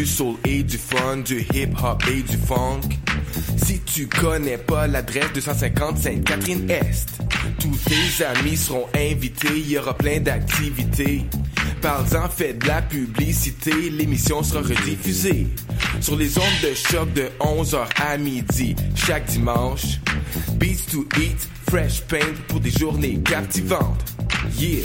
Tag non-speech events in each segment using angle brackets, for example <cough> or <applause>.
Du soul et du fun, du hip hop et du funk. Si tu connais pas l'adresse 250 Sainte-Catherine-Est, tous tes amis seront invités, il y aura plein d'activités. Parle-en, fais de la publicité, l'émission sera rediffusée sur les ondes de choc de 11h à midi chaque dimanche. Beats to eat, fresh paint pour des journées captivantes. Yeah!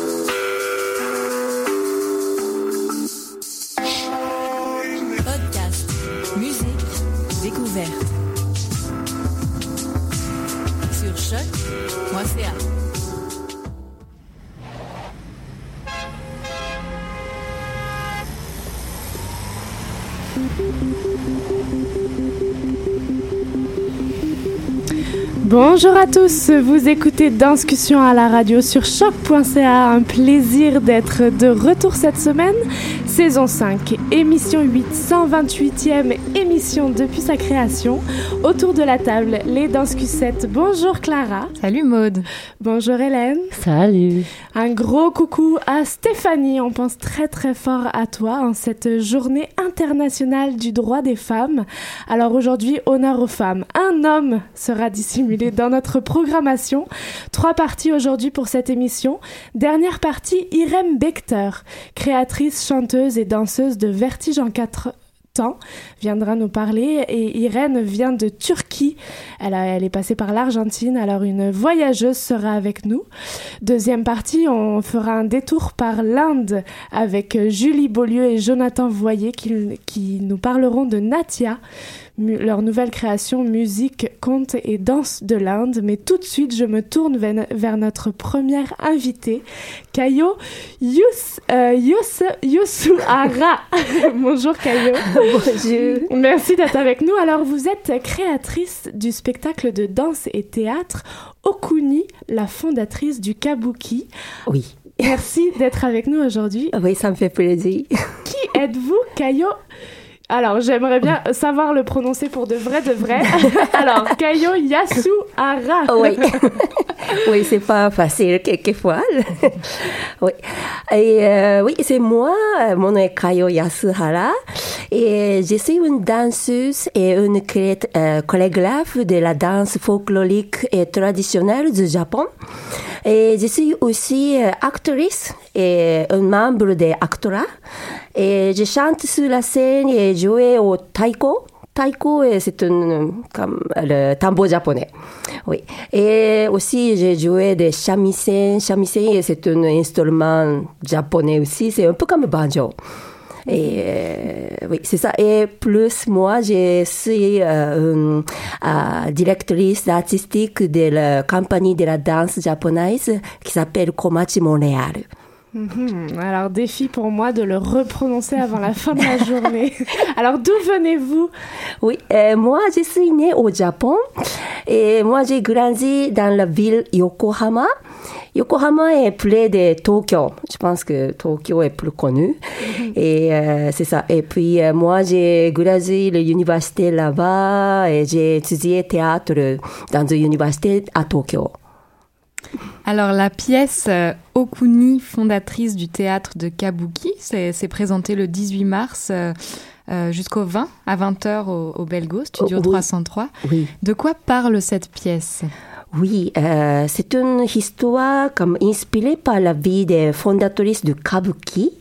Bonjour à tous, vous écoutez Danscussion à la radio sur choc.ca. Un plaisir d'être de retour cette semaine. Saison 5, émission 8, 128e émission depuis sa création. Autour de la table, les Danscussettes. Bonjour Clara. Salut Maude. Bonjour Hélène. Salut. Un gros coucou à Stéphanie. On pense très très fort à toi en cette journée internationale du droit des femmes. Alors aujourd'hui, honneur aux femmes. Un homme sera dissimulé dans notre programmation. Trois parties aujourd'hui pour cette émission. Dernière partie, Irem Bechter, créatrice, chanteuse et danseuse de Vertige en quatre temps viendra nous parler et Irène vient de Turquie. Elle est passée par l'Argentine, alors une voyageuse sera avec nous. Deuxième partie, on fera un détour par l'Inde avec Julie Beaulieu et Jonathan Voyer qui, qui nous parleront de Natia, leur nouvelle création musique, conte et danse de l'Inde. Mais tout de suite, je me tourne vers, notre première invitée, Kayo Yus, euh, Yus. <laughs> Bonjour Kayo. Bonjour. Merci d'être avec nous. Alors, vous êtes créatrice du spectacle de danse et théâtre Okuni, la fondatrice du Kabuki. Oui. Merci d'être avec nous aujourd'hui. Oui, ça me fait plaisir. Qui êtes-vous, Kayo alors, j'aimerais bien savoir le prononcer pour de vrai, de vrai. <laughs> Alors, Kayo Yasuhara. Oui, <laughs> oui c'est pas facile quelquefois. <laughs> oui, et euh, oui, c'est moi. Mon nom est Kayo Yasuhara. Et je suis une danseuse et une euh, chorégraphe de la danse folklorique et traditionnelle du Japon. Et je suis aussi euh, actrice et un membre des Actora. Et je chante sur la scène et joue au taiko. Taiko, c'est comme le tambour japonais. Oui. Et aussi, j'ai joué des shamisen. Shamisen, c'est un instrument japonais aussi. C'est un peu comme banjo. Et oui, c'est ça. Et plus, moi, je suis euh, euh, directrice artistique de la compagnie de la danse japonaise qui s'appelle Komachi Montréal. Mhm. Alors, défi pour moi de le reprononcer avant la fin de la journée. <laughs> Alors, d'où venez-vous? Oui, euh, moi, je suis née au Japon et moi, j'ai grandi dans la ville Yokohama. Yokohama est près de Tokyo. Je pense que Tokyo est plus connu. Et euh, c'est ça. Et puis, euh, moi, j'ai gradué l'université là-bas et j'ai étudié théâtre dans une université à Tokyo. Alors la pièce euh, Okuni, fondatrice du théâtre de Kabuki, s'est présentée le 18 mars euh, euh, jusqu'au 20 à 20h au, au Belgo, studio Oh, oui. 303. Oui. De quoi parle cette pièce? Oui, euh, c'est une histoire comme inspirée par la vie des fondatrices du Kabuki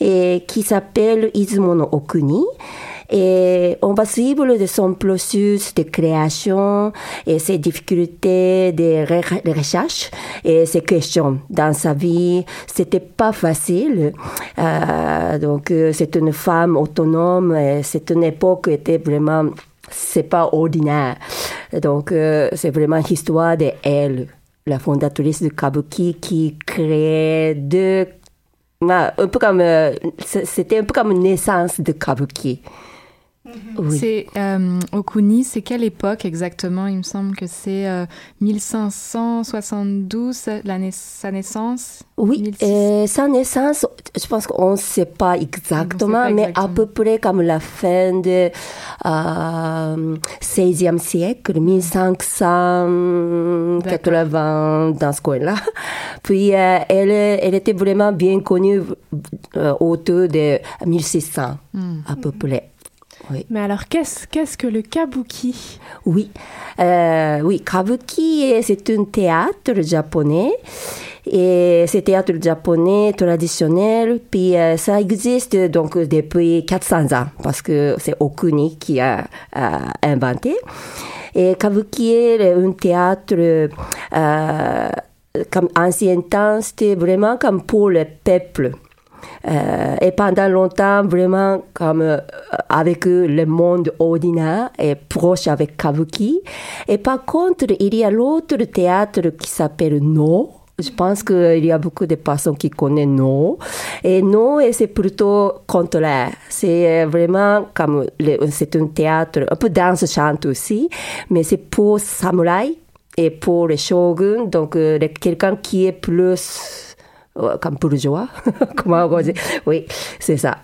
et qui s'appelle Izumo no Okuni. Et on va suivre de son processus de création et ses difficultés de re- de recherche et ses questions dans sa vie. C'était pas facile. Euh, donc, euh, c'est une femme autonome. C'est une époque qui était vraiment c'est pas ordinaire. Donc, euh, c'est vraiment l'histoire d'elle. la fondatrice de Kabuki qui créait deux, bah, un peu comme, c'était un peu comme une naissance de Kabuki. Oui. C'est euh, Okuni, c'est quelle époque exactement? Il me semble que c'est euh, 1572, la nais- sa naissance? Oui, 1600. euh, sa naissance, je pense qu'on ne sait pas exactement, mais à peu près comme la fin de euh, 16e siècle, 1580, dans ce coin-là. <laughs> Puis, euh, elle, elle était vraiment bien connue autour de 1600, à peu près. Oui. Mais alors, qu'est-ce qu'est-ce que le kabuki? Oui, euh, oui, Kabuki, c'est un théâtre japonais. Et c'est théâtre japonais traditionnel, puis euh, ça existe donc depuis 400 ans, parce que c'est Okuni qui a, a inventé. Et Kabuki est un théâtre, euh, comme ancien temps, c'était vraiment comme pour le peuple. Euh, et pendant longtemps, vraiment, comme euh, avec le monde ordinaire est proche avec Kabuki. Et par contre, il y a l'autre théâtre qui s'appelle No. Je pense qu'il y a beaucoup de personnes qui connaissent No. Et No, et c'est plutôt contraire. C'est euh, vraiment comme, c'est un théâtre, un peu danse-chante aussi, mais c'est pour samouraï et pour les shoguns, donc quelqu'un qui est plus comme bourgeois, comment on dit Oui, c'est ça.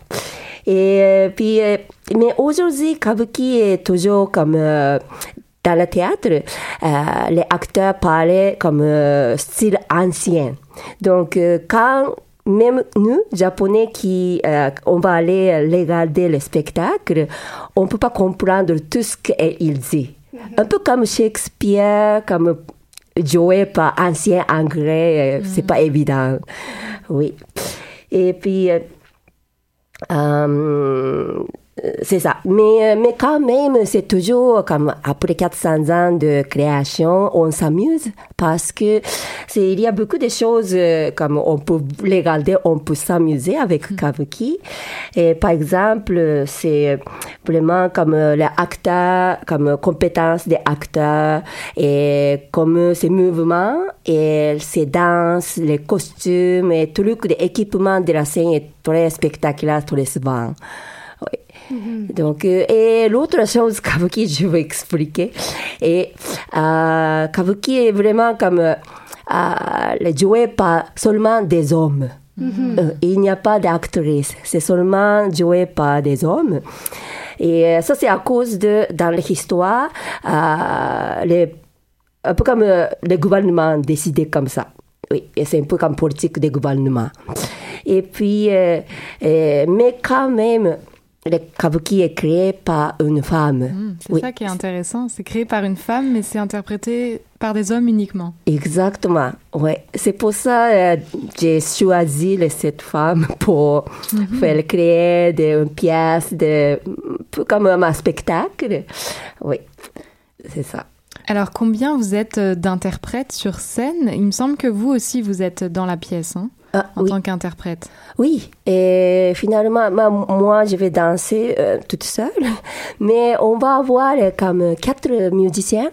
Et euh, puis, euh, mais aujourd'hui, Kabuki est toujours comme euh, dans le théâtre, les acteurs parlaient comme style ancien. Donc, quand même nous, Japonais, qui euh, on va aller regarder le spectacle, on peut pas comprendre tout ce qu'il dit. Un peu comme Shakespeare, comme joué par ancien anglais, euh, c'est pas évident. Oui. Et puis, euh, euh, c'est ça. Mais, euh, mais quand même, c'est toujours comme après 400 ans de création, on s'amuse parce que c'est, il y a beaucoup de choses euh, comme on peut les regarder, on peut s'amuser avec Kabuki. Et par exemple, c'est vraiment comme euh, les acteurs, comme compétences des acteurs et comme ces mouvements et ces danses, les costumes et tout le l'équipement de la scène est très spectaculaire, très souvent. Oui. Donc, euh, et l'autre chose, <laughs> Kabuki, je vais expliquer. Et euh, Kabuki est vraiment comme euh, euh, joué par seulement des hommes. Euh, il n'y a pas d'actrice, c'est seulement joué par des hommes. Et ça, c'est à cause de, dans l'histoire, euh, les, un peu comme euh, le gouvernement décidé comme ça. Oui, c'est un peu comme politique des gouvernements. Et puis, euh, mais quand même, le kabuki est créé par une femme. Hmm, C'est Oui. ça qui est intéressant. C'est créé par une femme, mais c'est interprété par des hommes uniquement. Exactement, ouais. C'est pour ça euh, j'ai choisi cette femme <laughs> pour faire créer des une pièce, de, un peu comme un spectacle. Oui, c'est ça. Alors, combien vous êtes euh, d'interprètes sur scène? Il me semble que vous aussi, vous êtes dans la pièce, hein, Ah, en oui. tant qu'interprète. Oui, et finalement, moi, je vais danser euh, toute seule, <laughs> mais on va avoir euh, comme quatre musiciens.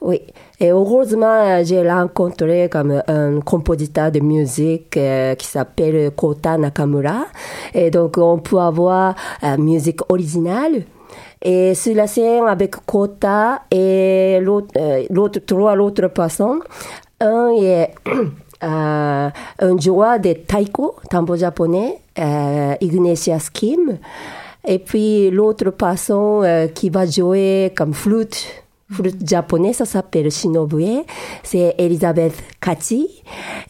Oui, et heureusement, j'ai rencontré comme un compositeur de musique euh, qui s'appelle Kota Nakamura, et donc on peut avoir euh, musique originale. Et sur la scène avec Kota et l'autre, l'autre trois autres personnes, un est <clears throat> un joueur de taiko, tambour japonais, euh, Ignatius Kim. Et puis l'autre personne euh, qui va jouer comme flûte, flûte japonais, ça s'appelle Shinobue, c'est Elisabeth Kachi.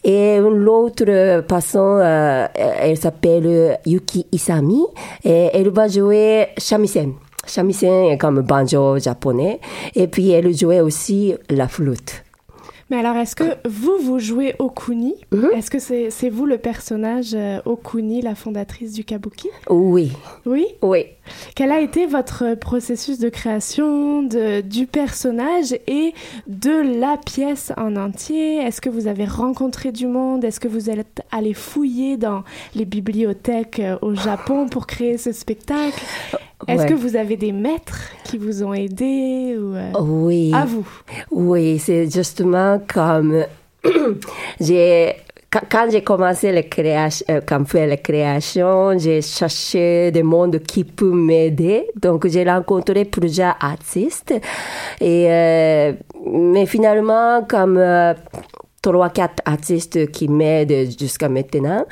Et l'autre personne, euh, elle s'appelle Yuki Isami, et elle va jouer shamisen. Shamisen est comme banjo japonais, et puis elle jouait aussi la flûte. Mais alors, est-ce que vous, vous jouez Okuni? Mhm. Est-ce que c'est vous le personnage euh, Okuni, la fondatrice du kabuki? Oui, Oui? Oui. Quel a été votre processus de création de, du personnage et de la pièce en entier? Est-ce que vous avez rencontré du monde? Est-ce que vous êtes allé fouiller dans les bibliothèques euh, au Japon pour créer ce spectacle? Est-ce Ouais. que vous avez des maîtres qui vous ont aidé ou, euh, Oui. À vous? Oui, c'est justement comme <clears throat> j'ai quand- j'ai commencé les créations, euh, quand faire les créations, j'ai cherché des mondes qui peuvent m'aider. Donc, j'ai rencontré plusieurs artistes. Et, euh, mais finalement, comme euh, trois, quatre artistes qui m'aident jusqu'à maintenant.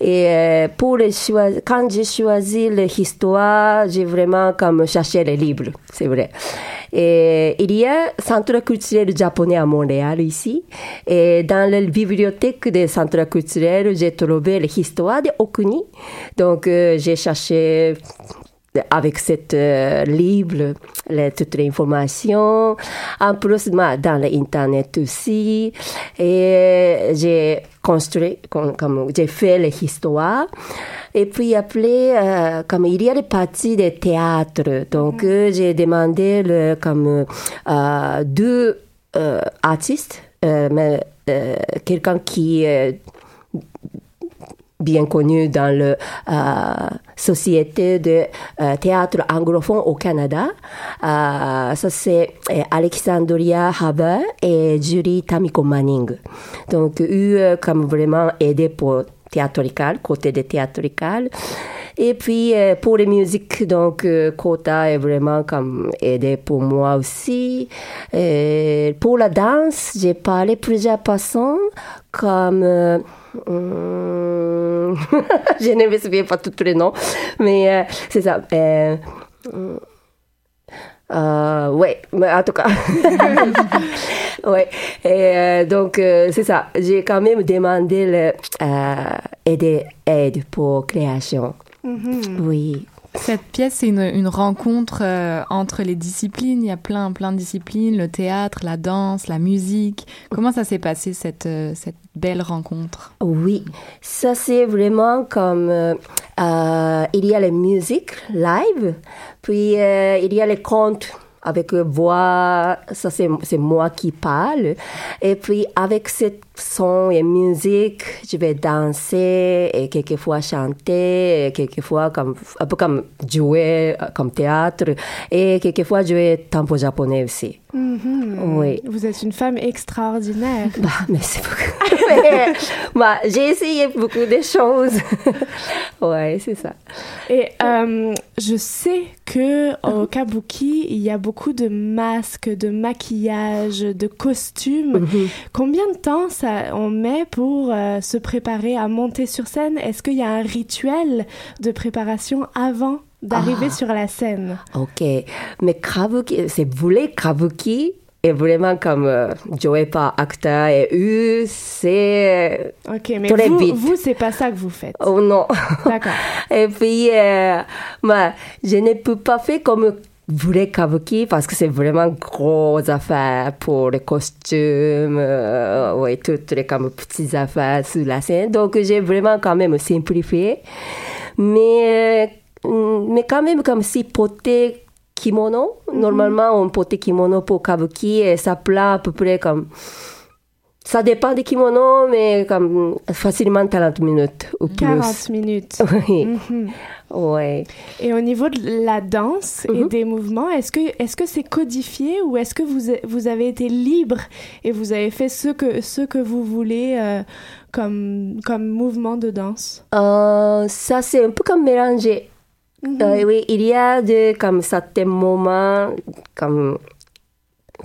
Et euh, pour les choisir, quand j'ai choisi l'histoire, j'ai vraiment comme cherché les livres, c'est vrai. Et il y a centre culturel japonais à Montréal ici. Et dans la bibliothèque des centres culturels, j'ai trouvé l'histoire de Okuni. Donc, euh, j'ai cherché avec cette euh, livre les, toutes les informations. En plus, dans l'internet aussi. Et j'ai construit, comme, comme j'ai fait l'histoire. Et puis après, euh, comme il y a les parties de théâtre, donc euh, j'ai demandé le, comme euh, deux euh, artistes, euh, mais euh, quelqu'un qui est bien connu dans la euh, société de euh, théâtre anglophone au Canada. Euh, ça, c'est euh, Alexandria Haber et Julie Tamiko Manning. Donc, eux, comme vraiment aidé pour théâtrical, côté de théâtrical. Et puis, euh, pour les musiques, donc, euh, Kota est vraiment comme aidé pour moi aussi. Et pour la danse, j'ai parlé plusieurs personnes, comme... euh, <laughs> je ne me souviens pas tous les noms, mais euh, c'est ça. Euh, euh, ouais, mais en tout cas. <laughs> ouais. Et donc, c'est ça. J'ai quand même demandé le, euh, aide, pour création. Oui. Cette pièce, c'est une, rencontre euh, entre les disciplines. Il y a plein, plein de disciplines, le théâtre, la danse, la musique. Comment ça s'est passé, cette, euh, cette belle rencontre? Oui, ça c'est vraiment comme euh, il y a la musique live, puis il y a les contes avec voix, ça c'est moi qui parle, et puis avec ce son et musique, je vais danser et quelquefois chanter, et quelquefois comme un peu comme jouer euh, comme théâtre, et quelquefois jouer tempo japonais aussi. Oui. Vous êtes une femme extraordinaire. Bah, merci beaucoup. Mais, <laughs> bah, j'ai essayé beaucoup de choses. <laughs> ouais, c'est ça. Et euh, je sais que au kabuki, il y a beaucoup de masques, de maquillage, de costumes. Combien de temps ça on met pour euh, se préparer à monter sur scène Est-ce qu'il y a un rituel de préparation avant d'arriver sur la scène? Ok. Mais Kabuki, c'est voulu Kabuki est vraiment comme euh, joué par acteur et eux, c'est... Ok, mais Très vous, vite. vous c'est pas ça que vous faites. Oh non. D'accord. <laughs> Et puis, euh, bah, je ne peux pas faire comme voulait Kabuki parce que c'est vraiment grosse affaire pour les costumes, euh, ouais, toutes les comme petites affaires sur la scène. Donc, j'ai vraiment quand même simplifié. Mais, euh, mais quand même comme si porter kimono, normalement on porte kimono pour Kabuki et ça plaît à peu près comme ça dépend des kimonos, mais comme facilement 40 minutes ou plus. 40 minutes. <laughs> Oui. Mhm. Ouais. Et au niveau de la danse et Mhm. des mouvements, est-ce que est-ce que c'est codifié ou est-ce que vous vous avez été libre et vous avez fait ce que ce que vous voulez euh, comme comme mouvement de danse? Euh, ça, c'est un peu comme mélangé. Euh, oui, il y a de, comme certains moments, comme,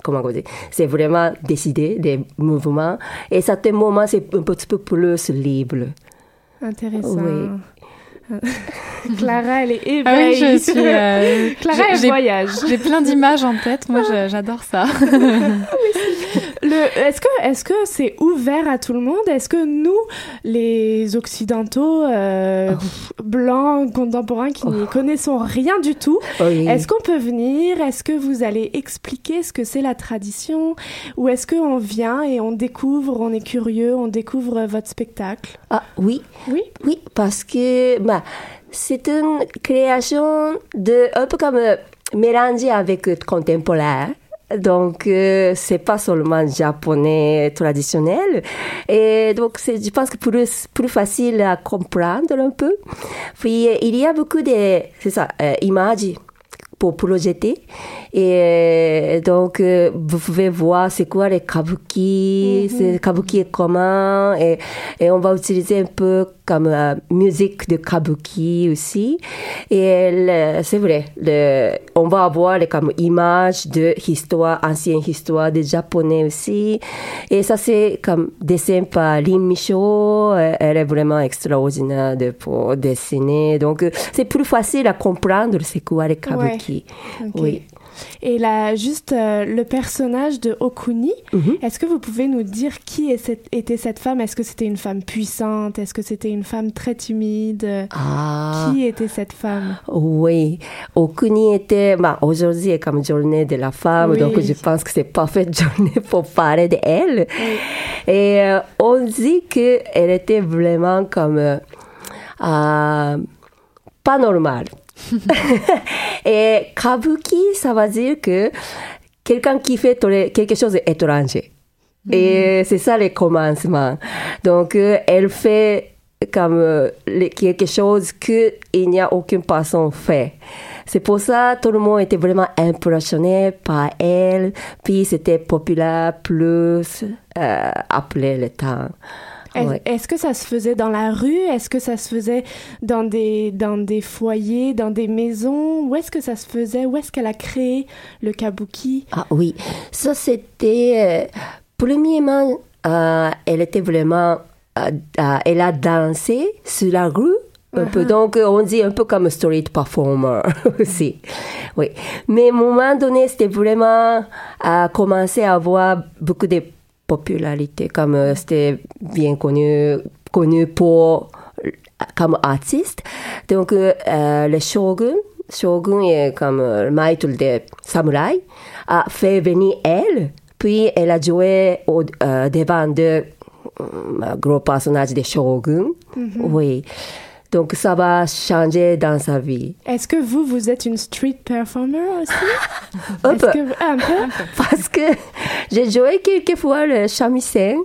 comment on dit, c'est vraiment décidé, des mouvements. Et certains moments, c'est un petit peu plus libre. Intéressant. Oui. <laughs> Clara, elle est ébahie. Ah oui, je suis. euh, <laughs> Clara, elle voyage. J'ai plein d'images en tête. Moi, j'adore ça. <laughs> Le, est-ce que est-ce que c'est ouvert à tout le monde? Est-ce que nous, les occidentaux euh, blancs contemporains qui n'y connaissons rien du tout, Oui. est-ce qu'on peut venir? Est-ce que vous allez expliquer ce que c'est la tradition? Ou est-ce qu'on vient et on découvre, on est curieux, on découvre votre spectacle? Ah, oui. Oui. Oui, parce que bah, c'est une création de un peu comme euh, mélangée avec le contemporain. Donc, euh, c'est pas seulement japonais traditionnel. Et donc, c'est, je pense que plus, plus facile à comprendre un peu. Puis, il y a beaucoup de, c'est ça, euh, images pour projeter. Et donc, euh, vous pouvez voir c'est quoi les kabuki, c'est kabuki est comment, et, et on va utiliser un peu comme euh, musique de kabuki aussi. Et c'est vrai, le, on va avoir les comme images de histoire, ancienne histoire des japonais aussi. Et ça c'est comme dessin par Lin Micho, euh, elle est vraiment extraordinaire de, pour dessiner. Donc euh, c'est plus facile à comprendre c'est quoi les kabuki. Oui. Et là, juste euh, le personnage de Okuni, Mhm. est-ce que vous pouvez nous dire qui est cette- était cette femme? Est-ce que c'était une femme puissante? Est-ce que c'était une femme très timide? Ah. Qui était cette femme? Oui, Okuni était, bah, aujourd'hui est comme journée de la femme, Oui. donc je pense que c'est parfaite <laughs> journée pour parler d'elle. Et euh, on dit qu'elle était vraiment comme euh, pas normale. <laughs> Et kabuki, ça veut dire que quelqu'un qui fait quelque chose d'étranger. Et c'est ça le commencement. Donc, euh, elle fait comme euh, quelque chose que il n'y a aucune personne fait. C'est pour ça tout le monde était vraiment impressionné par elle. Puis c'était populaire plus euh, après le temps. Ouais. Est-ce que ça se faisait dans la rue? Est-ce que ça se faisait dans des, dans des foyers, dans des maisons? Où est-ce que ça se faisait? Où est-ce qu'elle a créé le kabuki? Ah oui, ça c'était euh, premièrement, euh, elle était vraiment, euh, euh, elle a dansé sur la rue. Un peu, donc euh, on dit un peu comme street performer <laughs> aussi. Oui, mais à un moment donné, c'était vraiment à commencer à avoir beaucoup de popularité, comme euh, c'était bien connu, connu pour comme artiste. Donc, euh, euh, le shogun, shogun est comme euh, le maître des samouraïs, a fait venir elle, puis elle a joué au, devant de gros personnages des shogun. Oui. Donc, ça va changer dans sa vie. Est-ce que vous, vous êtes une street performer aussi? <laughs> Un Est-ce peu. que- ah, un peu? Parce que j'ai joué quelquefois le shamisen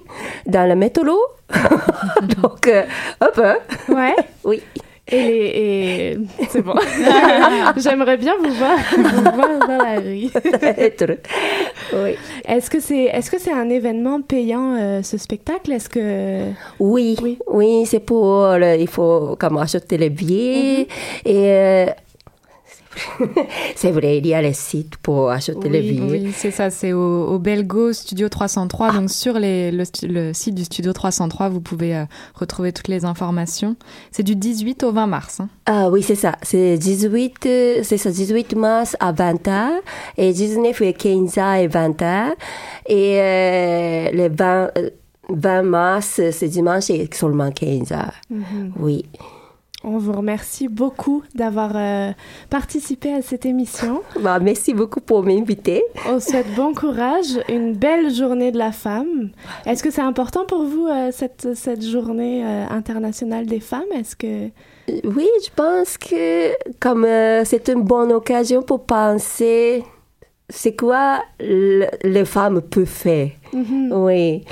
dans le métro. <laughs> <laughs> Donc, euh, un peu. Ouais. Oui. Et, et... <laughs> c'est bon. <laughs> J'aimerais bien vous voir, vous voir dans la rue. Oui. Est-ce que c'est est-ce que c'est un événement payant euh, ce spectacle? Est-ce que Oui, Oui. oui, c'est pour, euh, il faut comme acheter les billets et euh, <laughs> c'est vrai, il y a les sites pour acheter les Oui, billets. oui, c'est ça, c'est au, au Belgo Studio 303. Donc sur les, le, site du Studio 303, vous pouvez euh, retrouver toutes les informations. C'est du 18 au 20 mars. hein. Ah oui, c'est ça, c'est 18, euh, c'est ça, 18 mars à 20h et 19 et 15 et 20h et euh, le 20, euh, 20 mars, c'est dimanche et seulement 15 heures. Oui. On vous remercie beaucoup d'avoir euh, participé à cette émission. <laughs> Bah, merci beaucoup pour m'inviter. On souhaite bon courage, une belle journée de la femme. Est-ce que c'est important pour vous euh, cette cette journée euh, internationale des femmes? Est-ce que Oui, je pense que comme c'est une bonne occasion pour penser c'est quoi le- les femmes peuvent faire. Oui.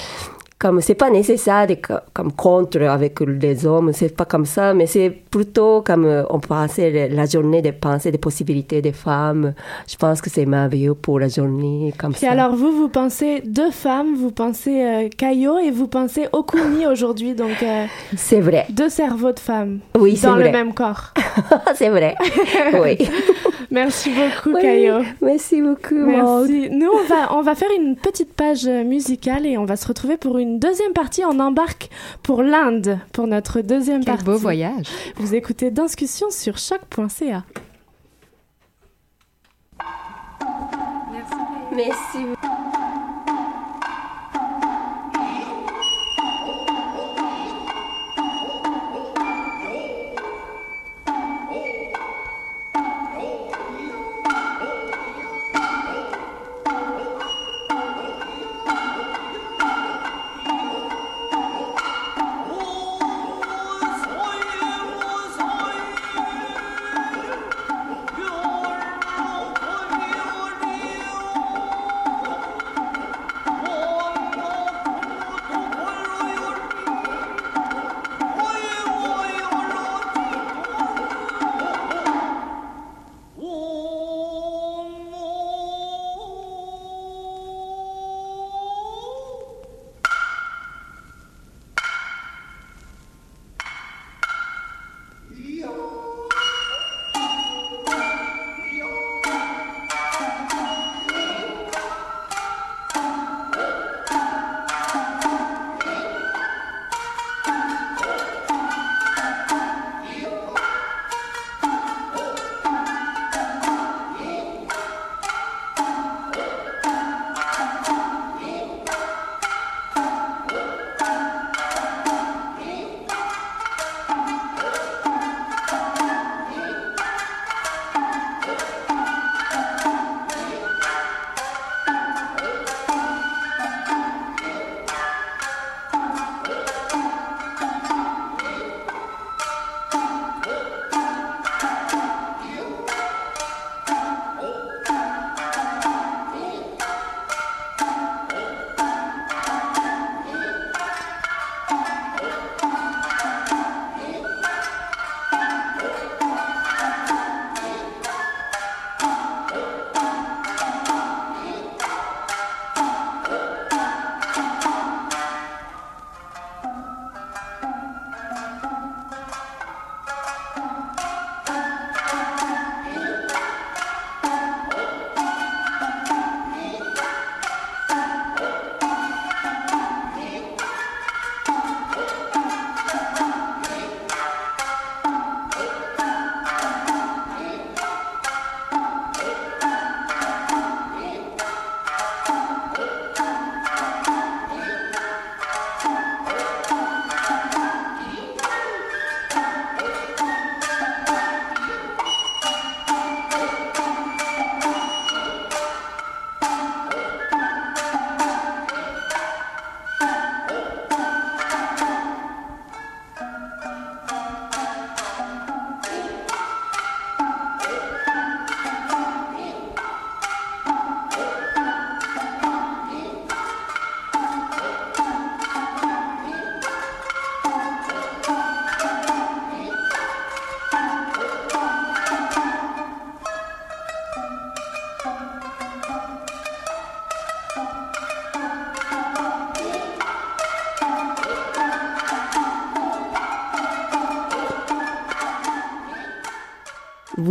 Comme c'est pas nécessaire de comme contre avec les hommes, c'est pas comme ça, mais c'est plutôt comme euh, on pensait le- la journée de penser des possibilités des femmes. Je pense que c'est merveilleux pour la journée comme Puis ça. alors vous, vous pensez deux femmes, vous pensez euh, Kayo et vous pensez Okuni <laughs> aujourd'hui, donc euh, C'est vrai. deux cerveaux de femmes Oui, dans le vrai. même corps. <laughs> c'est vrai. <laughs> oui. Merci beaucoup Oui, Kayo. Merci beaucoup. Maud. Nous, on va, on va faire une petite page musicale et on va se retrouver pour une deuxième partie. On embarque pour l'Inde pour notre deuxième Quel partie. beau voyage. Vous écoutez Discussion sur choc.ca. Merci. Thank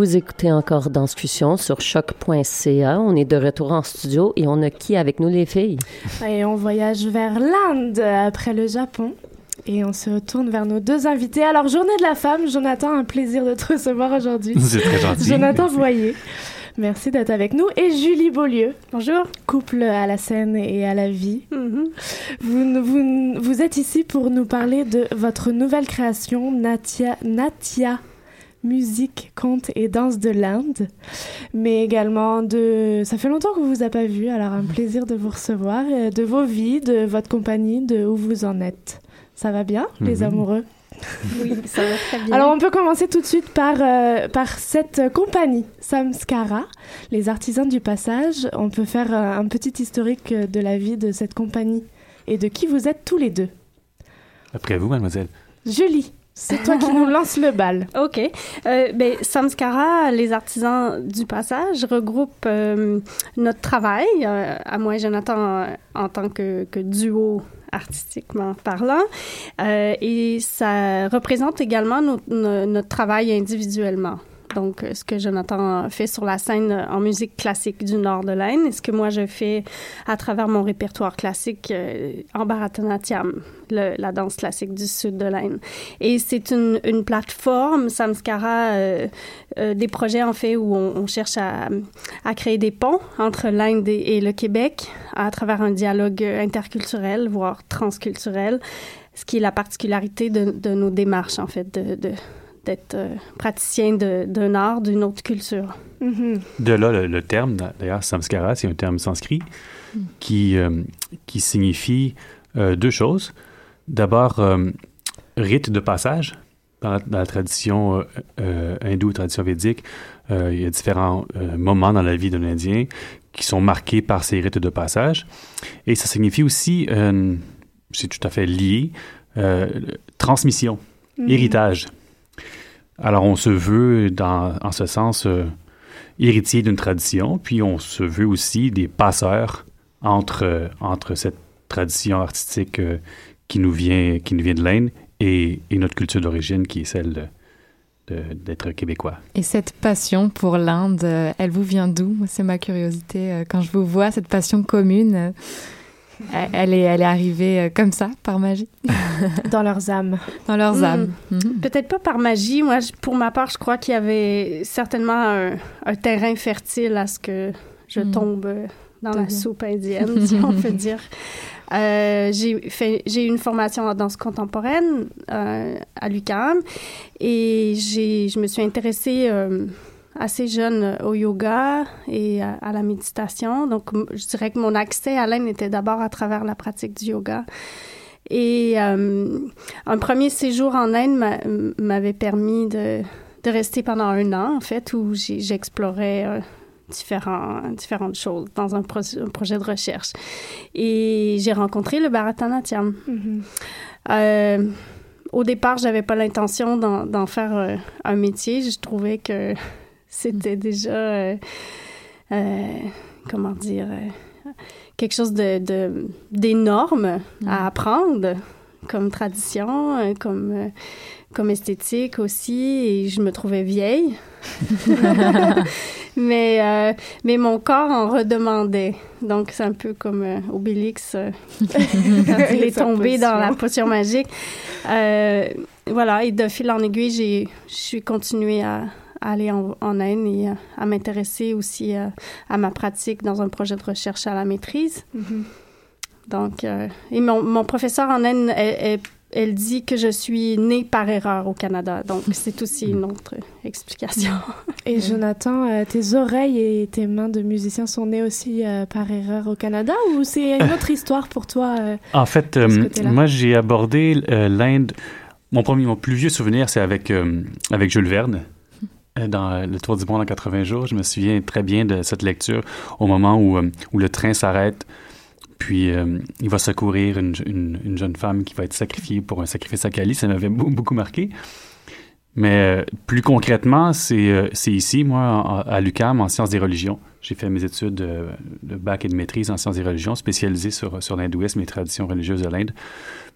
Vous écoutez encore Danscussion sur choc.ca. On est de retour en studio et on a qui avec nous les filles? Et on voyage vers l'Inde après le Japon. Et on se retourne vers nos deux invités. Alors, Journée de la femme, Jonathan, un plaisir de te recevoir aujourd'hui. <laughs> C'est très gentil. Jonathan Voyer. Merci d'être avec nous. Et Julie Beaulieu. Bonjour. Couple à la scène et à la vie. Mhm. vous, vous, vous êtes ici pour nous parler de votre nouvelle création, Natia, Natia musique, conte et danse de l'Inde, mais également de... Ça fait longtemps qu'on vous a pas vu, alors un plaisir de vous recevoir, euh, de vos vies, de votre compagnie, de où vous en êtes. Ça va bien, les Mhm. amoureux? Oui, ça va très bien. Alors on peut commencer tout de suite par, euh, par cette compagnie, Samskara, les artisans du passage. On peut faire un petit historique de la vie de cette compagnie et de qui vous êtes tous les deux. Après vous, mademoiselle. Julie, c'est toi qui nous lance le bal. <laughs> OK. Euh, ben, Samskara, les artisans du passage, regroupe euh, notre travail, euh, à moi et Jonathan, euh, en tant que, duo artistiquement parlant, et ça représente également notre travail individuellement. Donc, euh, ce que Jonathan fait sur la scène euh, en musique classique du nord de l'Inde et ce que moi je fais à travers mon répertoire classique euh, en Bharatanatyam, la danse classique du sud de l'Inde. Et c'est une, plateforme, Samskara, des projets en fait où on, cherche à, créer des ponts entre l'Inde et, le Québec à travers un dialogue interculturel, voire transculturel, ce qui est la particularité de, nos démarches en fait, d'être euh, praticien de- d'un art d'une autre culture. Mhm. De là, le, le terme, d'ailleurs, samskara, c'est un terme sanskrit qui, euh, qui signifie euh, deux choses. D'abord, euh, rite de passage. Dans la, dans la tradition hindoue, tradition védique, euh, il y a différents euh, moments dans la vie d'un Indien qui sont marqués par ces rites de passage. Et ça signifie aussi, euh, c'est tout à fait lié, euh, transmission, Mhm. héritage. Alors, on se veut, dans, en ce sens, euh, héritier d'une tradition, puis on se veut aussi des passeurs entre, euh, entre cette tradition artistique euh, qui, nous vient, qui nous vient de l'Inde et, et notre culture d'origine qui est celle d'être québécois. Et cette passion pour l'Inde, elle vous vient d'où? C'est ma curiosité. Quand je vous vois, cette passion commune, elle- est, elle est arrivée euh, comme ça, par magie, <laughs> Dans leurs âmes. dans leurs Mm. âmes. Mhm. Peut-être pas par magie. Moi, je- pour ma part, je crois qu'il y avait certainement un, un terrain fertile à ce que je Mm. tombe dans la soupe indienne, <laughs> si on peut <laughs> dire. Euh, j'ai fait j'ai eu une formation en danse contemporaine euh, à l'UQAM et j'ai je me suis intéressée euh, assez jeune au yoga et à, à la méditation donc je dirais que mon accès à l'Inde était d'abord à travers la pratique du yoga et euh, un premier séjour en Inde m'a- m'avait permis de, de rester pendant un an, en fait, où j'explorais euh, différents, différentes choses dans un, pro- un projet de recherche. Et j'ai rencontré le Bharatanatyam. Euh, au départ, j'avais pas l'intention d'en faire euh, un métier. Je trouvais que c'était déjà, euh, euh, comment dire, euh, quelque chose de d'énorme à apprendre comme tradition, comme comme esthétique aussi. Et je me trouvais vieille. <laughs> mais, euh, mais mon corps en redemandait. Donc, c'est un peu comme euh, Obélix euh, <laughs> quand il est tombé dans la potion. magique. Voilà, et de fil en aiguille, j'ai, je suis continuée à aller en, en Inde et à, à m'intéresser aussi euh, à ma pratique dans un projet de recherche à la maîtrise. Mhm. Donc, euh, et mon, mon professeur en Inde, elle, elle- elle dit que je suis née par erreur au Canada. Donc, c'est aussi une autre explication. <laughs> Et Jonathan, euh, tes oreilles et tes mains de musicien sont nées aussi euh, par erreur au Canada ou c'est une autre histoire pour toi euh, En fait, euh, moi, j'ai abordé euh, l'Inde. Mon premier, mon plus vieux souvenir, c'est avec, euh, avec Jules Verne. Euh, Dans Le Tour du monde en 80 jours, je me souviens très bien de cette lecture au moment où, euh, où le train s'arrête, puis euh, il va secourir une, une, une jeune femme qui va être sacrifiée pour un sacrifice à Cali. Ça m'avait <laughs> beau- beaucoup marqué. Mais plus concrètement, c'est ici, moi, à l'UQAM, en sciences des religions. J'ai fait mes études de bac et de maîtrise en sciences des religions, spécialisées sur, sur l'hindouisme et les traditions religieuses de l'Inde.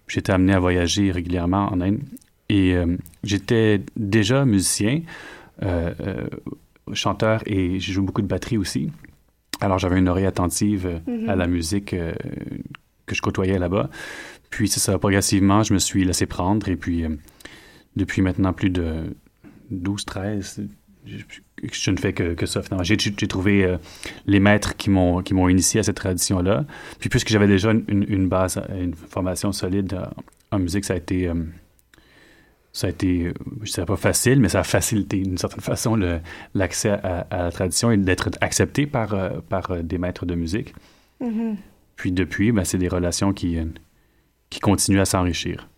J'étais amené à voyager régulièrement en Inde. Et j'étais déjà musicien chanteur et je joue beaucoup de batterie aussi. Alors j'avais une oreille attentive euh, Mhm. à la musique euh, que je côtoyais là-bas. Puis c'est ça, progressivement, je me suis laissé prendre et puis euh, depuis maintenant plus de 12, 13, je, je ne fais que, que ça finalement. J'ai trouvé euh, les maîtres qui m'ont qui m'ont initié à cette tradition-là. Puis puisque j'avais déjà une, une- base, une formation solide euh, en musique, ça a été euh, ça a été, euh, je dirais pas facile, mais ça a facilité d'une certaine façon l'accès à, à la tradition et d'être accepté par, euh, par euh, des maîtres de musique. Mhm. Puis depuis, ben, c'est des relations qui, qui continuent à s'enrichir.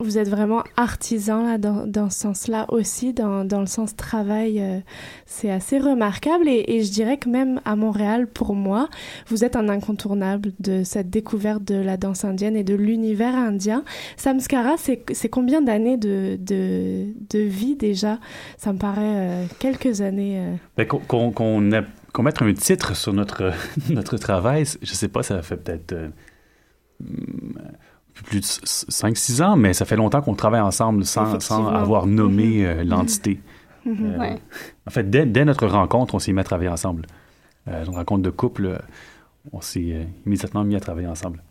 Vous êtes vraiment artisan là, dans, dans ce sens-là aussi, dans, dans le sens travail. euh, c'est assez remarquable et, je dirais que même à Montréal, pour moi, vous êtes un incontournable de cette découverte de la danse indienne et de l'univers indien. Samskara, c'est combien d'années de, de, de vie déjà? Ça me paraît euh, quelques années. euh. Ben, qu'on mette un titre sur notre, <laughs> notre travail, je sais pas, ça fait peut-être plus de 5-6 ans, mais ça fait longtemps qu'on travaille ensemble sans, sans avoir nommé euh, l'entité. Mhm. Euh, Ouais. En fait, dès, dès notre rencontre, on s'est mis à travailler ensemble. Euh, une rencontre de couple, on s'est euh, immédiatement mis à travailler ensemble.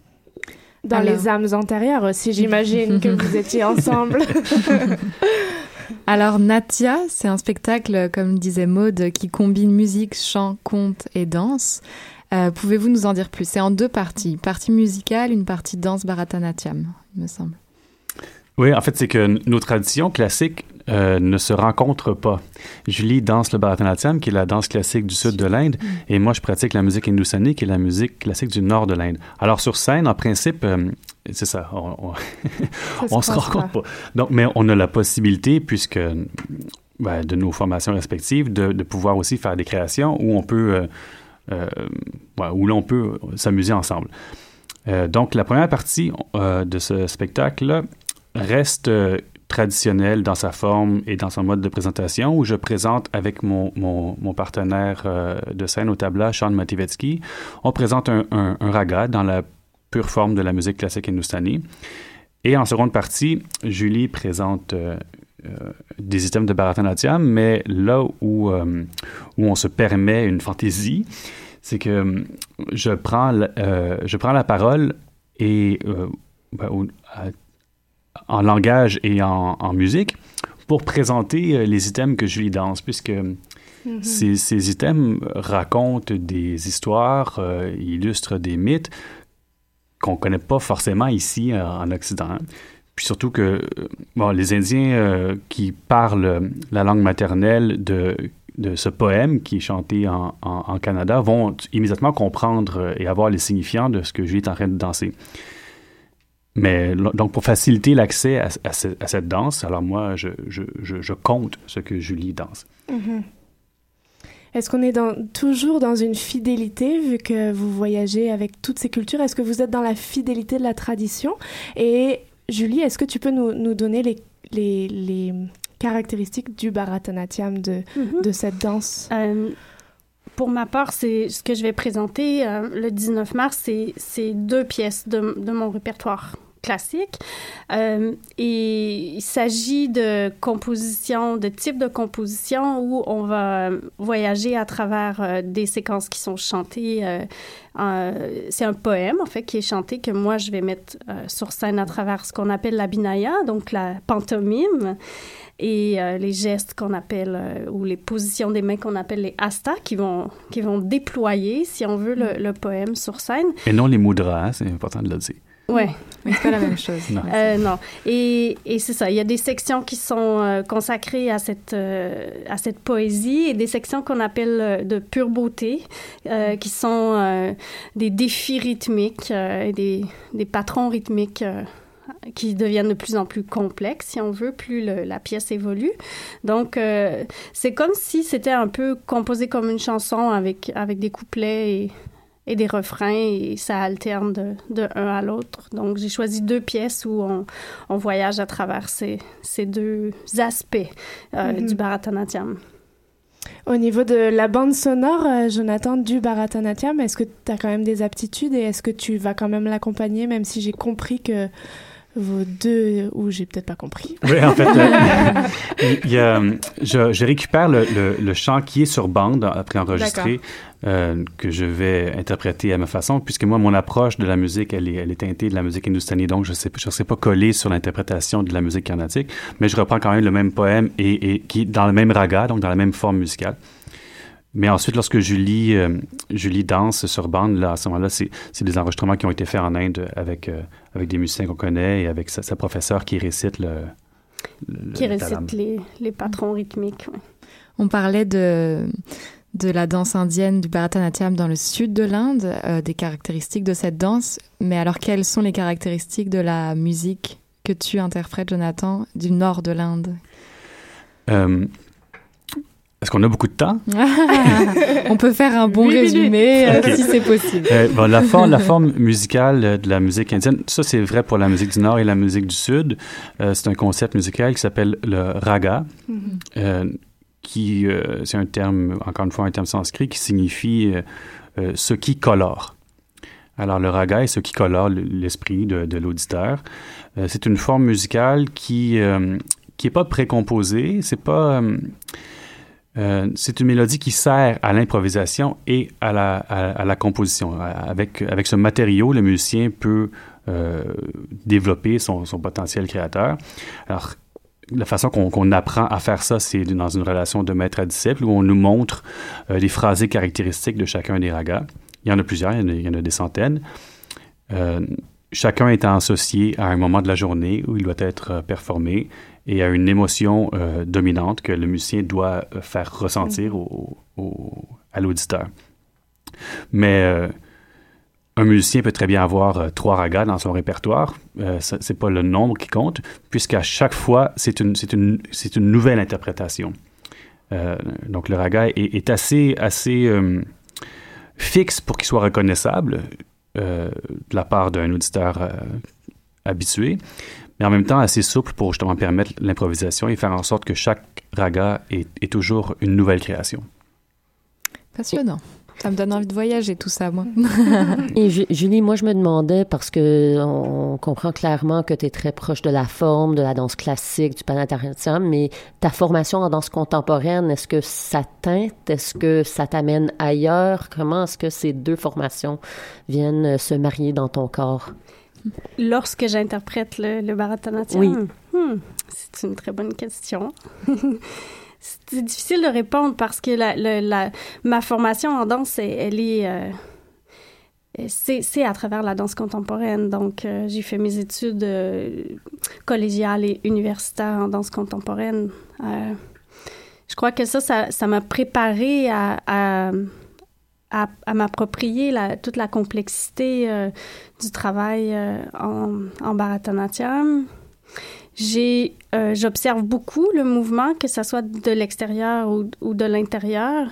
Dans Alors. les âmes antérieures aussi, j'imagine que vous étiez <laughs> ensemble. <laughs> Alors Natia, c'est un spectacle, comme disait Maude, qui combine musique, chant, conte et danse. Euh, Pouvez-vous nous en dire plus? C'est en deux parties. Partie musicale, une partie danse Bharatanatyam, il me semble. Oui, en fait, c'est que nos traditions classiques euh, ne se rencontrent pas. Julie danse le Bharatanatyam, qui est la danse classique du sud de l'Inde, et moi, je pratique la musique hindoustanie, qui est la musique classique du nord de l'Inde. Alors, sur scène, en principe, euh, c'est ça, on, on- <laughs> se rencontre pas. Donc, mais on a la possibilité, puisque ben, de nos formations respectives, de, de pouvoir aussi faire des créations où on peut, euh, où l'on peut s'amuser ensemble. Euh, donc, la première partie euh, de ce spectacle reste euh, traditionnelle dans sa forme et dans son mode de présentation, où je présente avec mon, mon, partenaire euh, de scène au tabla, Sean Mativetsky, on présente un, un, un raga dans la pure forme de la musique classique hindoustanie. Et en seconde partie, Julie présente euh, euh, des items de Bharatanatyam, mais là où, euh, où on se permet une fantaisie, c'est que euh, je prends, la- euh, je prends la parole et euh, ben, au- à- en langage et en, en musique pour présenter euh, les items que Julie danse, puisque Mhm. ces, ces items racontent des histoires, euh, illustrent des mythes qu'on ne connaît pas forcément ici euh, en Occident. Puis surtout que bon, les Indiens euh, qui parlent euh, la langue maternelle de, de ce poème qui est chanté en, en- Canada vont immédiatement comprendre euh, et avoir les signifiants de ce que Julie est en train de danser. Mais donc pour faciliter l'accès à, à ce- à cette danse, alors moi je, je, je, compte ce que Julie danse. Mhm. Est-ce qu'on est toujours dans une fidélité, vu que vous voyagez avec toutes ces cultures? Est-ce que vous êtes dans la fidélité de la tradition? Et Julie, est-ce que tu peux nous, nous donner les, les, les caractéristiques du Bharatanatyam, de, Mhm. de cette danse? Euh, pour ma part, c'est ce que je vais présenter euh, le 19 mars, c'est- c'est deux pièces de, de mon répertoire classique. Euh, et il s'agit de compositions, de types de compositions où on va voyager à travers euh, des séquences qui sont chantées. euh, c'est un poème, en fait, qui est chanté que moi, je vais mettre sur scène à travers ce qu'on appelle la binaya, donc la pantomime et euh, les gestes qu'on appelle, euh, ou les positions des mains qu'on appelle les astas, qui vont, qui vont déployer, si on veut, le, le poème sur scène. Et non les mudras, hein, c'est important de le dire. Ouais. Mais c'est pas la même <laughs> chose. Non. Euh, non. Et, et c'est ça. Il y a des sections qui sont euh, consacrées à cette, euh, à cette poésie et des sections qu'on appelle euh, de pure beauté, euh, qui sont euh, des défis rythmiques, euh, et des, des patrons rythmiques. euh, qui deviennent de plus en plus complexes, si on veut, plus le- la pièce évolue. Donc, euh, c'est comme si c'était un peu composé comme une chanson avec, avec des couplets et, et des refrains et ça alterne de, de un à l'autre. Donc, j'ai choisi deux pièces où on, on voyage à travers ces, ces deux aspects euh, Mhm. du Bharatanatyam. Au niveau de la bande sonore, euh, Jonathan, du Bharatanatyam, est-ce que tu as quand même des aptitudes et est-ce que tu vas quand même l'accompagner, même si j'ai compris que vos deux où j'ai peut-être pas compris. Oui, en fait, euh, <laughs> il y a, je, je, récupère le, le, le, chant qui est sur bande après enregistré euh, que je vais interpréter à ma façon, puisque moi, mon approche de la musique, elle est, elle est teintée de la musique hindustanie, donc je ne sais, je serai pas collé sur l'interprétation de la musique carnatique, mais je reprends quand même le même poème et, et qui dans le même raga, donc dans la même forme musicale. Mais ensuite, lorsque Julie, euh, Julie danse sur bande, là, à ce moment-là, c'est des enregistrements qui ont été faits en Inde avec, euh, avec des musiciens qu'on connaît et avec sa, sa, professeure qui récite le. le qui récite les, les, patrons rythmiques. Ouais. On parlait de, de la danse indienne du Bharatanatyam dans le sud de l'Inde, euh, des caractéristiques de cette danse. Mais alors, quelles sont les caractéristiques de la musique que tu interprètes, Jonathan, du nord de l'Inde? Euh, est-ce qu'on a beaucoup de temps? <laughs> On peut faire un bon oui, résumé euh, okay. si c'est possible. Euh, bon, la, forme, la forme musicale de la musique indienne, ça c'est vrai pour la musique du Nord et la musique du Sud. Euh, c'est un concept musical qui s'appelle le raga, mm -hmm. qui, c'est un terme, encore une fois, un terme sanskrit qui signifie ce qui colore. Alors, le raga est ce qui colore l'esprit de, de l'auditeur. c'est une forme musicale qui qui est pas précomposée, c'est pas euh, c'est une mélodie qui sert à l'improvisation et à la, composition. Avec, avec ce matériau, le musicien peut euh, développer son, potentiel créateur. Alors, la façon qu'on qu apprend à faire ça, c'est dans une relation de maître à disciple où on nous montre euh, les phrasés caractéristiques de chacun des ragas. Il y en a plusieurs, il y en a, il y en a des centaines. Euh, chacun étant associé à un moment de la journée où il doit être performé et à une émotion euh, dominante que le musicien doit faire ressentir au, au, à l'auditeur. Mais euh, un musicien peut très bien avoir euh, trois ragas dans son répertoire. Euh, c'est pas le nombre qui compte, puisqu'à chaque fois, c'est une, une, une nouvelle interprétation. Euh, donc le raga est, est assez, assez fixe pour qu'il soit reconnaissable de la part d'un auditeur habitué, mais en même temps assez souple pour justement permettre l'improvisation et faire en sorte que chaque raga est, est toujours une nouvelle création. Passionnant. Ça me donne envie de voyager tout ça, moi. <laughs> et Julie, moi je me demandais parce que on comprend clairement que tu es très proche de la forme, de la danse classique, du panatarium, mais ta formation en danse contemporaine, est-ce que ça teinte, est-ce que ça t'amène ailleurs? Comment est-ce que ces deux formations viennent se marier dans ton corps? Lorsque j'interprète le, le Bharatanatyam, oui. hmm, c'est une très bonne question. <laughs> c'est difficile de répondre parce que la, la, la, ma formation en danse, elle est... Euh, c'est à travers la danse contemporaine. Donc, euh, j'ai fait mes études euh, collégiales et universitaires en danse contemporaine. Je crois que ça, ça m'a préparé à, à, à, m'approprier toute la complexité euh, du travail euh, en, en euh, j'observe beaucoup le mouvement, que ce soit de l'extérieur ou, de l'intérieur.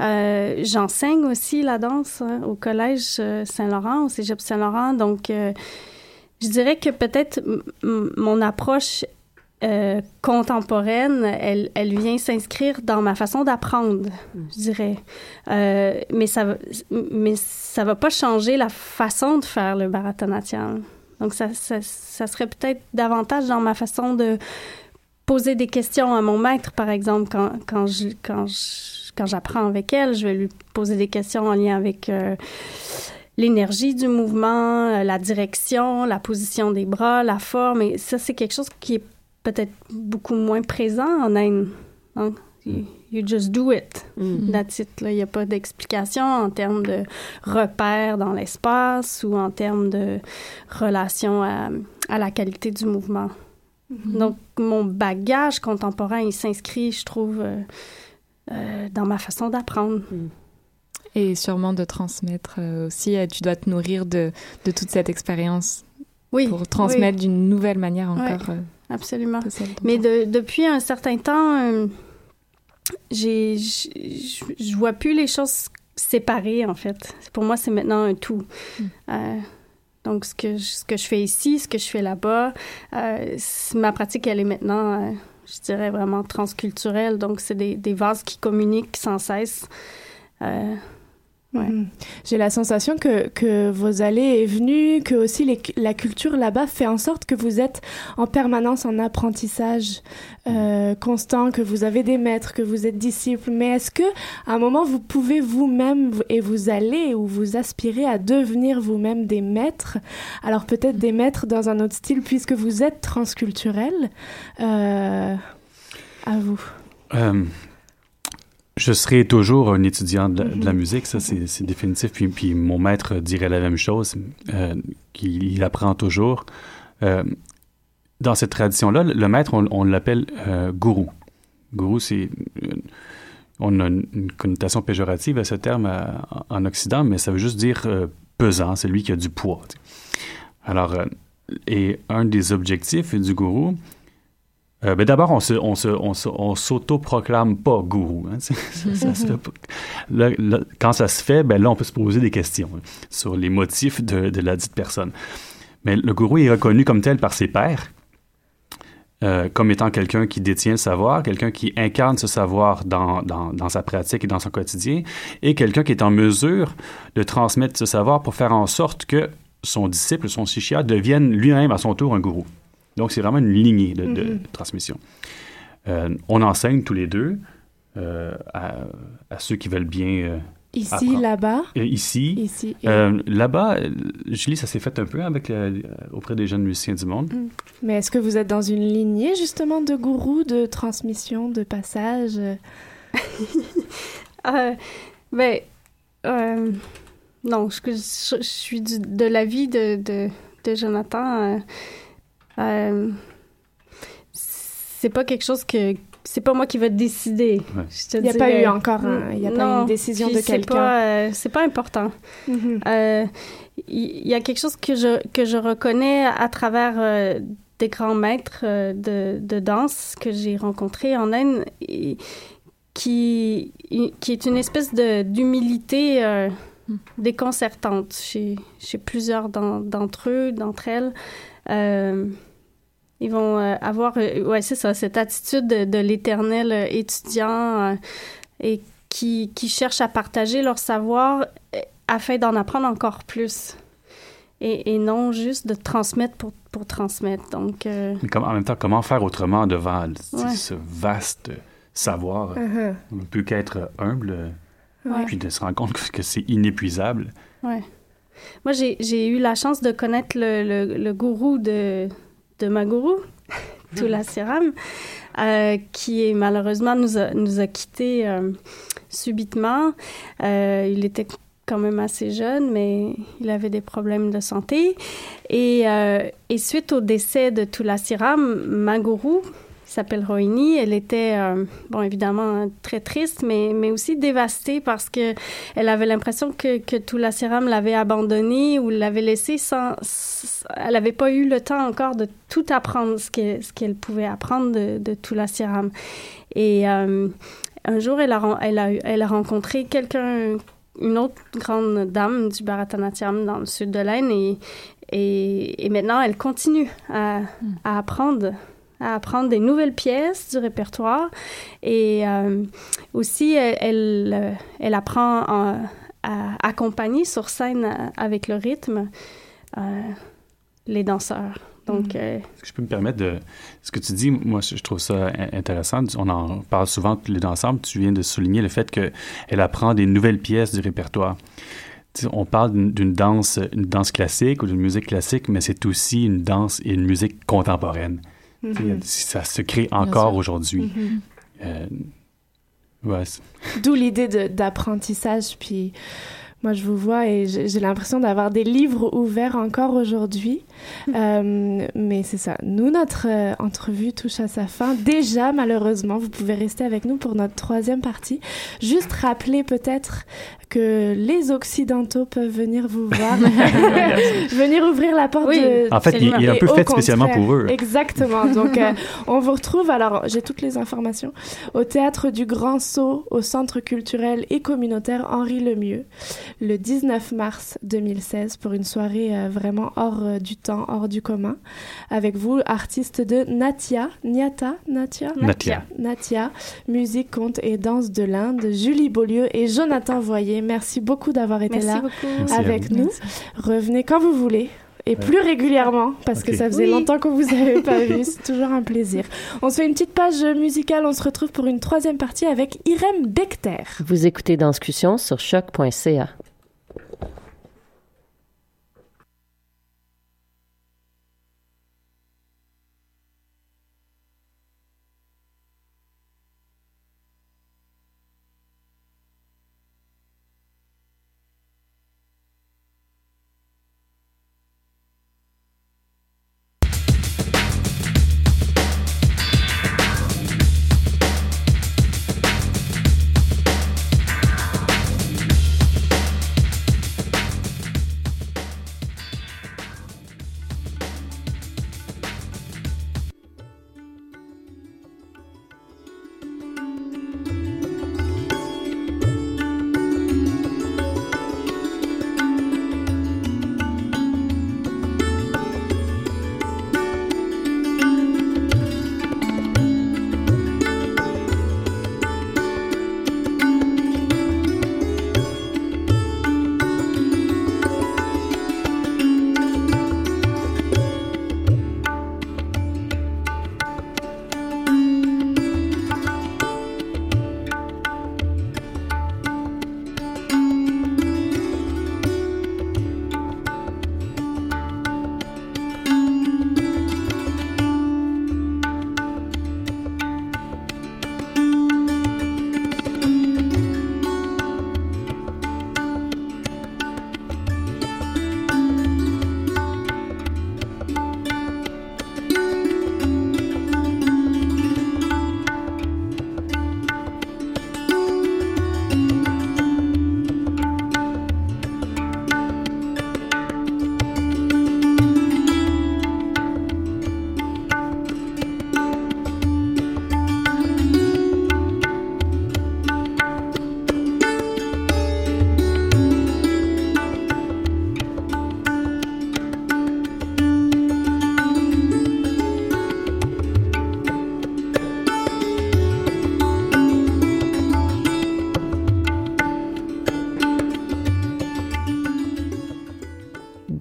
J'enseigne aussi la danse hein, au collège Saint-Laurent, au cégep Saint-Laurent. Donc, je dirais que peut-être mon approche euh, contemporaine, elle, elle vient s'inscrire dans ma façon d'apprendre, je dirais. Euh, mais ça, mais ça va pas changer la façon de faire le Bharatanatyam. Donc, ça, ça, ça serait peut-être davantage dans ma façon de poser des questions à mon maître, par exemple, quand, quand je, quand je, quand j'apprends avec elle, je vais lui poser des questions en lien avec euh, l'énergie du mouvement, la direction, la position des bras, la forme. Et ça, c'est quelque chose qui est peut-être beaucoup moins présent en Inde. Hein? You, you, just do it. Mm -hmm. That's it. Il n'y a pas d'explication en termes de repères dans l'espace ou en termes de relation à, à la qualité du mouvement. Mm -hmm. Donc, mon bagage contemporain, il s'inscrit, je trouve, euh, euh, dans ma façon d'apprendre. Mm. Et sûrement de transmettre euh, aussi, tu dois te nourrir de, de toute cette expérience oui, pour transmettre oui. d'une nouvelle manière encore. Oui. Absolument. Mais de, depuis un certain temps, euh, j'ai, je vois plus les choses séparées, en fait. Pour moi, c'est maintenant un tout. Mm. Euh, donc, ce que, ce que je fais ici, ce que je fais là-bas, euh, ma pratique, elle est maintenant, euh, je dirais, vraiment transculturelle. Donc, c'est des, des, vases qui communiquent sans cesse. Ouais. Mhm. J'ai la sensation que, que vos allées et venues, que aussi les- la culture là-bas fait en sorte que vous êtes en permanence en apprentissage euh, constant, que vous avez des maîtres, que vous êtes disciples. Mais est-ce que à un moment vous pouvez vous-même vous- et vous allez ou vous aspirez à devenir vous-même des maîtres? Alors peut-être des maîtres dans un autre style puisque vous êtes transculturel. Euh, à vous. Euh, je serai toujours un étudiant de la, de la Mhm. musique, ça c'est c'est définitif. Puis, puis mon maître dirait la même chose, euh, qu'il il apprend toujours. Euh, dans cette tradition-là, le maître, on, on l'appelle euh, gourou. Gourou, c'est... on a une, une connotation péjorative à ce terme en en Occident, mais ça veut juste dire pesant, c'est lui qui a du poids. tu sais. Alors, et un des objectifs du gourou, euh, D'abord, on se, on se, on se- on s'auto-proclame pas gourou. hein, <laughs> quand ça se fait, ben là, on peut se poser des questions hein, sur les motifs de, de la dite personne. Mais le gourou est reconnu comme tel par ses pairs, euh, comme étant quelqu'un qui détient le savoir, quelqu'un qui incarne ce savoir dans, dans, sa pratique et dans son quotidien, et quelqu'un qui est en mesure de transmettre ce savoir pour faire en sorte que son disciple, son shishya, devienne lui-même à son tour un gourou. Donc, c'est vraiment une lignée de, de Mhm. transmission. Euh, on enseigne tous les deux euh, à, à ceux qui veulent bien euh, Ici, là-bas, euh, ici. ici. et- Euh, Là-bas, Julie, ça s'est fait un peu avec le- auprès des jeunes musiciens du monde. Mais est-ce que vous êtes dans une lignée justement de gourous, de transmission, de passage? <laughs> Ben, euh, non, je, je- je suis du- de l'avis de, de, de Jonathan. Euh, euh, c'est pas quelque chose que. C'est pas moi qui va décider. Ouais. je te Il n'y a pas eu encore un- il y a pas Non, une décision de c'est quelqu'un. pas, euh, C'est pas important. Mhm. Euh, Il y, y a quelque chose que je, que je reconnais à travers euh, des grands maîtres euh, de, de danse que j'ai rencontrés en Inde, et qui, qui est une espèce de- d'humilité euh, déconcertante chez, chez plusieurs d'en- d'entre eux, d'entre elles. Euh, ils vont euh, avoir, euh, ouais, c'est ça, cette attitude de, de l'éternel étudiant euh, et qui, qui cherche à partager leur savoir afin d'en apprendre encore plus. Et, et non juste de transmettre pour, pour transmettre. Donc, euh, Mais comme- en même temps, comment faire autrement devant ce- Ouais. ce vaste savoir? Mhm. On ne peut qu'être humble, Ouais. puis de se rendre compte que, que c'est inépuisable. ouais. Moi, j'ai eu la chance de connaître le, le, le gourou de, de ma gourou, <laughs> Tula Siram, euh, qui est, malheureusement nous a, nous a quittés euh, subitement. Euh, il était quand même assez jeune, mais il avait des problèmes de santé. Et, et suite au décès de Tula Siram, ma gourou, s'appelle Rohini, elle était, euh, bon, évidemment, très triste, mais, mais aussi dévastée parce que elle avait l'impression que, que Tula Siram l'avait abandonnée ou l'avait laissée sans... Elle n'avait pas eu le temps encore de tout apprendre, ce qu'elle ce qu'elle pouvait apprendre de, de Tula Siram. Et euh, un jour, elle a, elle a, elle a rencontré quelqu'un, une autre grande dame du Bharatanatyam dans le sud de l'Inde et, et, et maintenant, elle continue à, à apprendre à apprendre des nouvelles pièces du répertoire et euh, aussi elle, elle, euh, elle apprend à, à accompagner sur scène euh, avec le rythme euh, les danseurs. Donc, euh, Est-ce que je peux me permettre de... Ce que tu dis, moi, je trouve ça in- intéressant. On en parle souvent tous les deux ensemble. Tu viens de souligner le fait qu'elle apprend des nouvelles pièces du répertoire. On parle d'une d'une danse, une danse classique ou d'une musique classique, mais c'est aussi une danse et une musique contemporaine. Mhm. Ça se crée encore aujourd'hui. Mhm. Euh, ouais, <laughs> D'où l'idée d'apprentissage. Puis moi, je vous vois et j'ai l'impression d'avoir des livres ouverts encore aujourd'hui. Euh, mais c'est ça. Nous, notre euh, entrevue touche à sa fin. Déjà, malheureusement, vous pouvez rester avec nous pour notre troisième partie. Juste rappeler peut-être que les Occidentaux peuvent venir vous voir, <laughs> venir ouvrir la porte Oui. de... En fait, il, il est un peu fait spécialement contraire. pour eux. Exactement. Donc, <laughs> euh, on vous retrouve, alors j'ai toutes les informations, au Théâtre du Grand Saut, au Centre culturel et communautaire Henri Lemieux, le 19 mars 2016, pour une soirée euh, vraiment hors euh, du temps, hors du commun. Avec vous, artiste de Natia, Niata, Natia Natia. Natia, musique, conte et danse de l'Inde, Julie Beaulieu et Jonathan Voyer. Merci beaucoup d'avoir été Merci là beaucoup. avec nous. Revenez quand vous voulez. Et plus régulièrement, parce que ça faisait Oui. longtemps que vous avez pas <laughs> vu. C'est toujours un plaisir. On se fait une petite page musicale. On se retrouve pour une troisième partie avec Irem Bechter. Vous écoutez Danscussion sur choc.ca.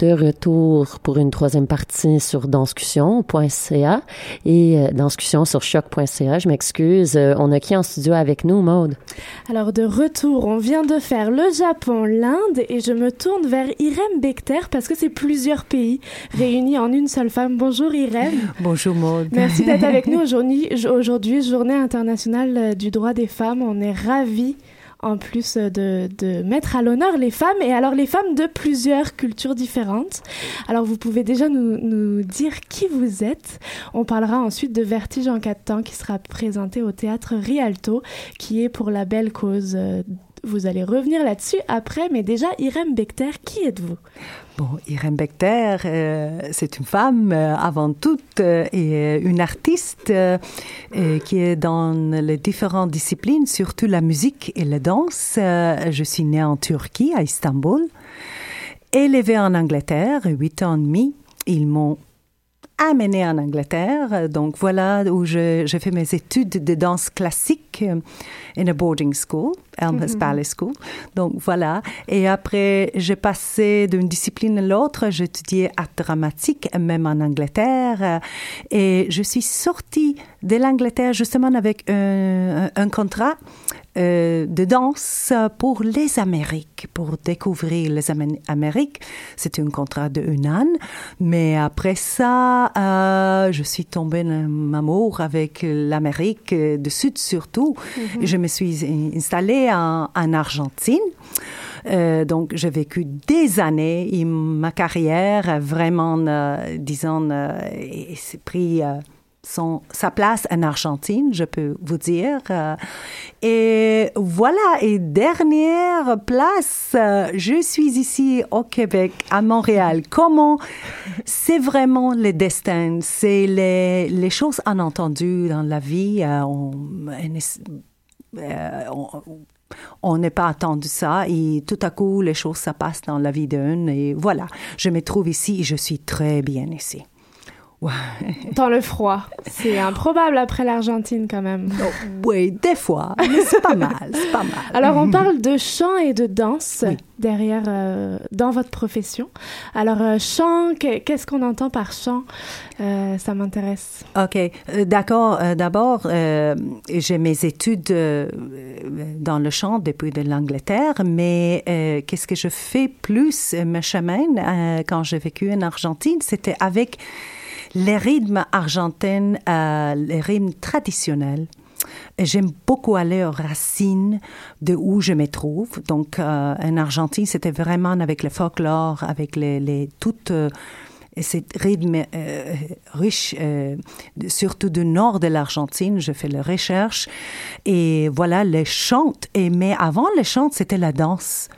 de retour pour une troisième partie sur danscussion.ca et euh, danscussion sur choc.ca. Je m'excuse. Euh, on a qui en studio avec nous, Maude? Alors de retour, on vient de faire le Japon, l'Inde et je me tourne vers Irem Bechter parce que c'est plusieurs pays réunis en une seule femme. Bonjour Irem. Bonjour Maude. Merci d'être avec nous <laughs> aujourd'hui. Aujourd'hui, journée internationale euh, du droit des femmes. On est ravis en plus euh, de, mettre à l'honneur les femmes et alors les femmes de plusieurs cultures différentes. Alors vous pouvez déjà nous, nous dire qui vous êtes. On parlera ensuite de Vertige en quatre temps qui sera présenté au théâtre Rialto qui est pour la belle cause. Vous allez revenir là-dessus après, mais déjà Irem Bechter, qui êtes-vous? Bon, Irène Bechter, euh, c'est une femme euh, avant tout euh, et une artiste qui est dans les différentes disciplines, surtout la musique et la danse. Je suis née en Turquie, à Istanbul, élevée en Angleterre, huit ans et demi. Ils m'ont amenée en Angleterre, donc voilà où je fais mes études de danse classique euh, in a boarding school, Elmhurst Mhm. Palace School. Donc voilà. Et après, j'ai passé d'une discipline à l'autre. J'ai étudié art dramatique, même en Angleterre. Et je suis sortie de l'Angleterre justement avec un, un contrat euh, de danse pour les Amériques, pour découvrir les Amé- Amériques. C'était un contrat de un an. Mais après ça, euh, je suis tombée en amour avec l'Amérique du Sud surtout. Je me suis installée en, en Argentine. Euh, donc, j'ai vécu des années et ma carrière vraiment, disons, s'est pris son, sa place en Argentine, je peux vous dire. Euh, et voilà, et dernière place, euh, je suis ici au Québec, à Montréal. Comment c'est vraiment le destin, c'est les, les choses inentendues dans la vie. euh, on- on- n'est pas attendu ça et tout à coup les choses ça passe dans la vie d'un et voilà je me trouve ici et je suis très bien ici Dans le froid. C'est improbable après l'Argentine quand même. Oh, oui, des fois, mais c'est pas mal, c'est pas mal. Alors on parle de chant et de danse derrière euh, dans votre profession. Alors euh, chant, qu'est-ce qu'on entend par chant? Euh, Ça m'intéresse. Ok, d'accord. D'abord, j'ai mes études dans le chant depuis de l'Angleterre, mais qu'est-ce que je fais plus ma chemin quand j'ai vécu en Argentine, c'était avec les rythmes argentins, euh, les rythmes traditionnels. J'aime beaucoup aller aux racines de où je me trouve. Donc, euh, en Argentine, c'était vraiment avec le folklore, avec les, les toutes euh, ces rythmes euh, riches, surtout du nord de l'Argentine. Je fais la recherche et voilà les chants. Et mais avant les chants, c'était la danse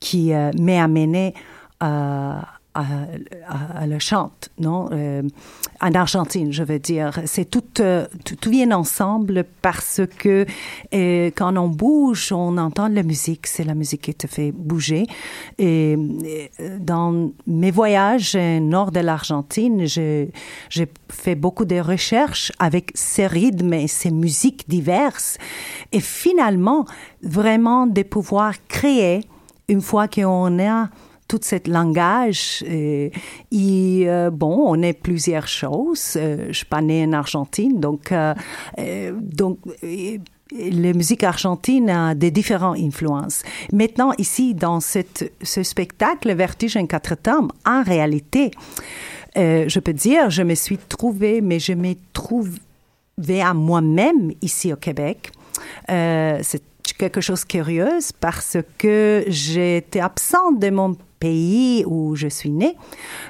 qui m'a amené à à, le chante, non? Euh, En Argentine, je veux dire, c'est tout, euh, tout, vient ensemble parce que euh, quand on bouge, on entend la musique. C'est la musique qui te fait bouger. Et, dans mes voyages nord de l'Argentine, j'ai fait beaucoup de recherches avec ces rythmes et ces musiques diverses. Et finalement, vraiment de pouvoir créer une fois qu'on a tout ce langage. Et, euh, bon, on est plusieurs choses. Euh, je suis pas née en Argentine, donc, euh, donc la musique argentine a des différentes influences. Maintenant, ici, dans ce spectacle, Vertige en quatre temps, en réalité, je peux dire, je me suis trouvée, mais je me trouvée à moi-même ici au Québec. c'est quelque chose de curieux parce que j'étais absente de mon pays où je suis née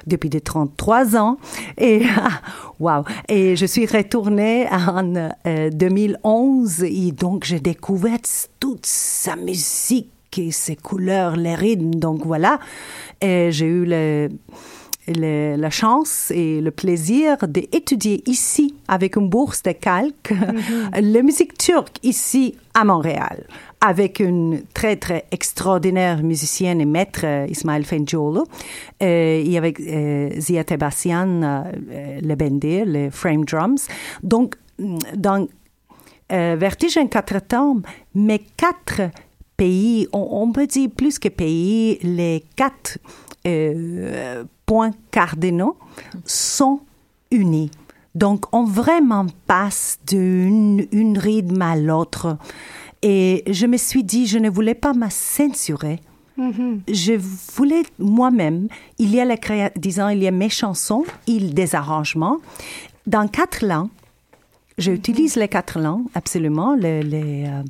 depuis de 33 ans. Et, <laughs> wow. Et je suis retournée en 2011 euh, et donc j'ai découvert toute sa musique et ses couleurs, les rythmes. Donc voilà. Et j'ai eu le, la chance et le plaisir d'étudier ici avec une bourse de calque mm-hmm. <laughs> la musique turque ici à Montréal avec une très, très extraordinaire musicienne et maître, euh, Ismaël Fenjolo, euh, et avec euh, Zia Tebassian, euh, le bendir, les frame drums. Donc, dans Vertige en quatre temps, mais quatre pays, on, peut dire plus que pays, les quatre points cardinaux sont unis. Donc, on vraiment passe d'une rythme à l'autre. Et je me suis dit, je ne voulais pas me censurer. Mm-hmm. Je voulais moi-même, il y a la disons, il y a mes chansons, il des arrangements dans quatre langues. J'utilise les quatre langues, absolument, le, euh,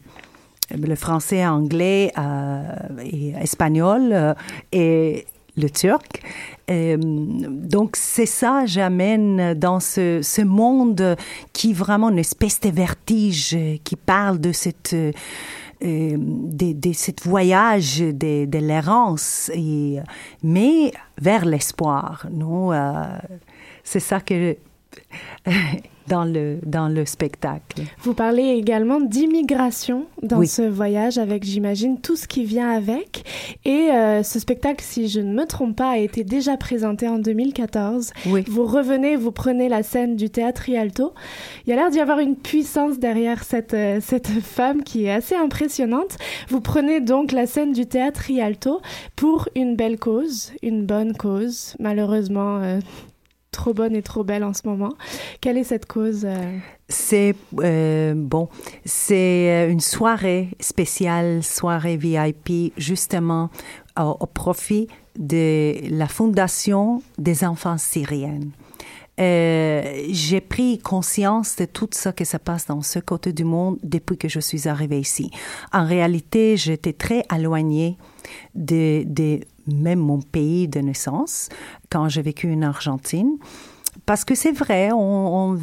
le français, anglais, euh, et espagnol euh, et le turc. Euh, donc c'est ça, j'amène dans ce, ce, monde qui vraiment une espèce de vertige, qui parle de cette... Euh, de, de cette voyage de, de l'errance, mais vers l'espoir. Non, euh, c'est ça que <laughs> dans le, dans le spectacle. Vous parlez également d'immigration dans ce voyage avec, j'imagine, tout ce qui vient avec. Et euh, ce spectacle, si je ne me trompe pas, a été déjà présenté en 2014. Oui. Vous revenez, vous prenez la scène du théâtre Rialto. Il y a l'air d'y avoir une puissance derrière cette, euh, cette femme qui est assez impressionnante. Vous prenez donc la scène du théâtre Rialto pour une belle cause, une bonne cause. Malheureusement, euh, trop bonne et trop belle en ce moment. Quelle est cette cause euh? C'est euh, bon, c'est euh, une soirée spéciale, soirée VIP, justement au, profit de la Fondation des enfants syriennes. j'ai pris conscience de tout ce qui se passe dans ce côté du monde depuis que je suis arrivée ici. En réalité, j'étais très éloignée de, de même mon pays de naissance, quand j'ai vécu en Argentine. Parce que c'est vrai, on,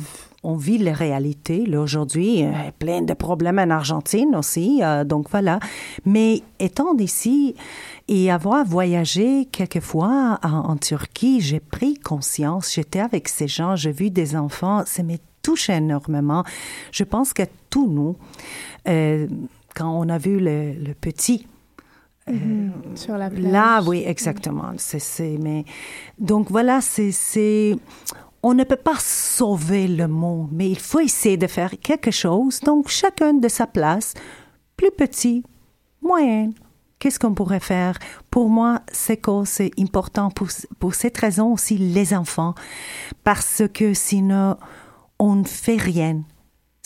vit les réalités. Aujourd'hui, plein de problèmes en Argentine aussi, euh, donc voilà. Mais étant d'ici et avoir voyagé quelquefois en, en Turquie, j'ai pris conscience, j'étais avec ces gens, j'ai vu des enfants, ça m'a touché énormément. Je pense que tous nous, euh, quand on a vu le petit Mhm. Sur la plage. Là, oui, exactement. C'est, mais donc voilà, c'est, on ne peut pas sauver le monde, mais il faut essayer de faire quelque chose. Donc, chacun de sa place, plus petit, moyen. Qu'est-ce qu'on pourrait faire? Pour moi, c'est c'est important pour, pour cette raison aussi les enfants, parce que sinon, on ne fait rien.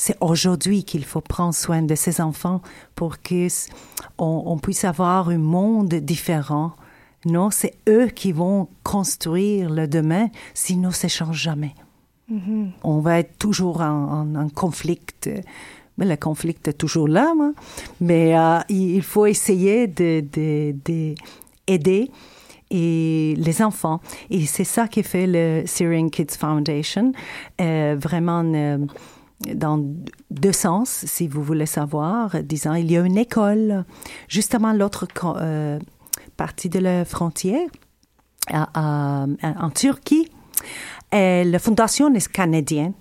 C'est aujourd'hui qu'il faut prendre soin de ces enfants pour qu'on on puisse avoir un monde différent. Non, c'est eux qui vont construire le demain, sinon ça ne change jamais. Mm-hmm. On va être toujours en, en, conflit. Mais le conflit est toujours là, mais euh, il faut essayer d'aider de, de, et les enfants. Et c'est ça qui fait le Syrian Kids Foundation, euh, vraiment euh, dans deux sens, si vous voulez savoir. Disant, il y a une école justement l'autre partie de la frontière, en Turquie. La fondation est canadienne.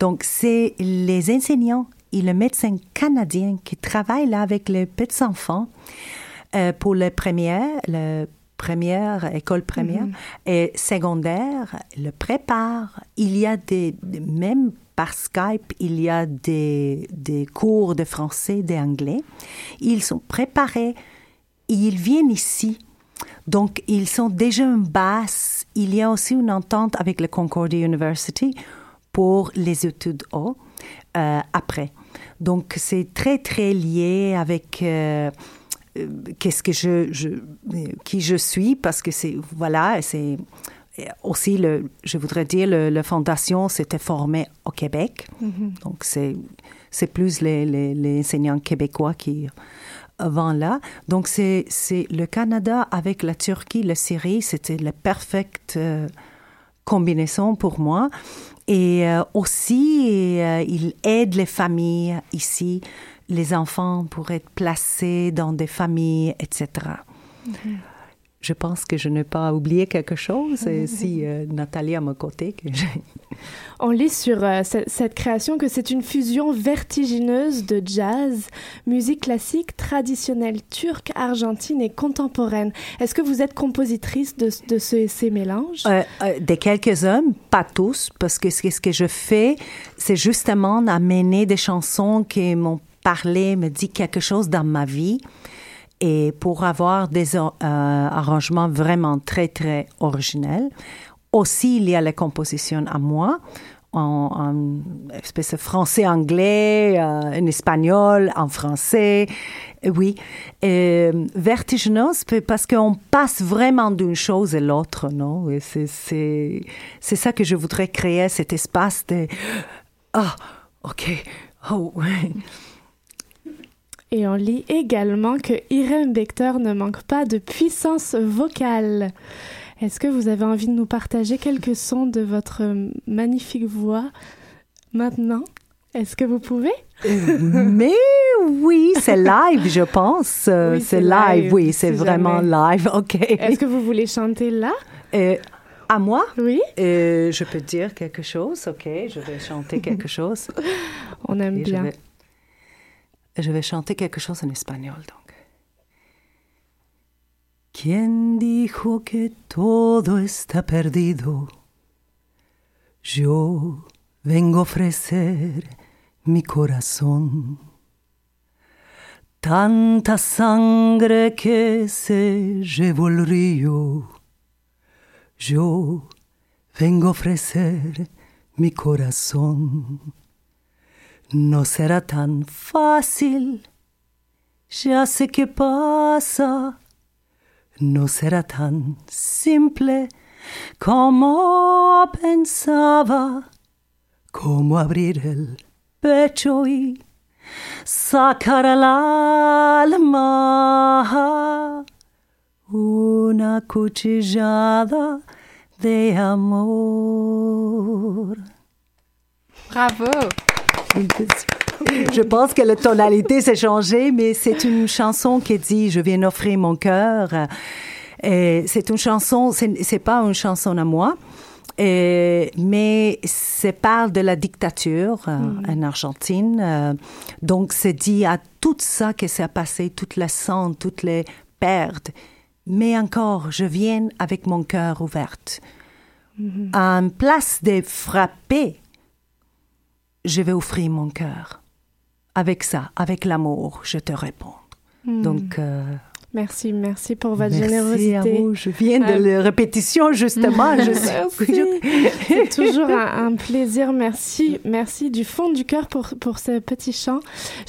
Donc, c'est les enseignants et le médecin canadien qui travaille là avec les petits enfants euh, pour les premières, la première école première mm-hmm. et secondaire, le prépare. Il y a des, même par Skype, il y a des, des cours de français, d'anglais. Ils sont préparés ils viennent ici. Donc, ils sont déjà en base. Il y a aussi une entente avec la Concordia University pour les études haut euh, après. Donc, c'est très, très lié avec euh, euh, qu'est-ce que je, qui je suis, parce que c'est, voilà, c'est aussi, le, je voudrais dire, la fondation s'était formée au Québec. Mm-hmm. Donc, c'est, c'est plus les, les, les enseignants québécois qui avant là. Donc, c'est, c'est le Canada avec la Turquie, la Syrie, c'était la parfaite euh, combinaison pour moi. Et euh, aussi, euh, il aide les familles ici, les enfants pour être placés dans des familles, etc je pense que je n'ai pas oublié quelque chose. Et si euh, <laughs> Nathalie à mon côté. Que On lit sur euh, cette, création que c'est une fusion vertigineuse de jazz, musique classique, traditionnelle turque, argentine et contemporaine. Est-ce que vous êtes compositrice de, de ces mélanges? Euh, Des quelques-uns, pas tous, parce que ce que je fais, c'est justement amener des chansons qui m'ont parlé, me dit quelque chose dans ma vie et pour avoir des euh, arrangements vraiment très, très originels. Aussi, il y a la composition à moi, en, espèce de français-anglais, euh, en espagnol, en français. Oui, vertigineuse parce qu'on passe vraiment d'une chose à l'autre, non? C'est ça que je voudrais créer, cet espace de... Ah, ok, oh, et on lit également que Irène Bechter ne manque pas de puissance vocale. Est-ce que vous avez envie de nous partager quelques sons de votre magnifique voix maintenant? Est-ce que vous pouvez? Euh, Mais oui, c'est live, je pense. Euh, c'est live, oui, c'est vraiment live. <laughs> OK. Est-ce que vous voulez chanter là? Euh, à moi? Oui. je peux dire quelque chose, ok, je vais chanter quelque chose. <laughs> On aime bien. Je vais chanter quelque chose en espagnol, donc. ¿Quién dijo que todo está perdido? Yo vengo a ofrecer mi corazón. Tanta sangre que se llevó el río. Yo vengo a ofrecer mi corazón. No será tan fácil, ya sé qué pasa. No será tan simple como pensaba, como abrir el pecho y sacar al alma una cuchillada de amor. Bravo! Je pense que la tonalité s'est changée, mais c'est une chanson qui dit Je viens offrir mon cœur. C'est une chanson, c'est pas une chanson à moi. mais c'est parle de la dictature euh, mm. en Argentine. Euh, donc, c'est dit à tout ça que s'est passé, toute la sang, toutes les pertes. Mais encore, je viens avec mon cœur ouvert. mm-hmm. en place de frapper, je vais offrir mon cœur. Avec ça, avec l'amour, je te réponds. Mm. Donc, euh, Merci, merci pour votre générosité. À vous. Je viens de euh, la répétition, justement. Je <laughs> C'est toujours un, plaisir. Merci, merci du fond du cœur pour, pour ce petit chant.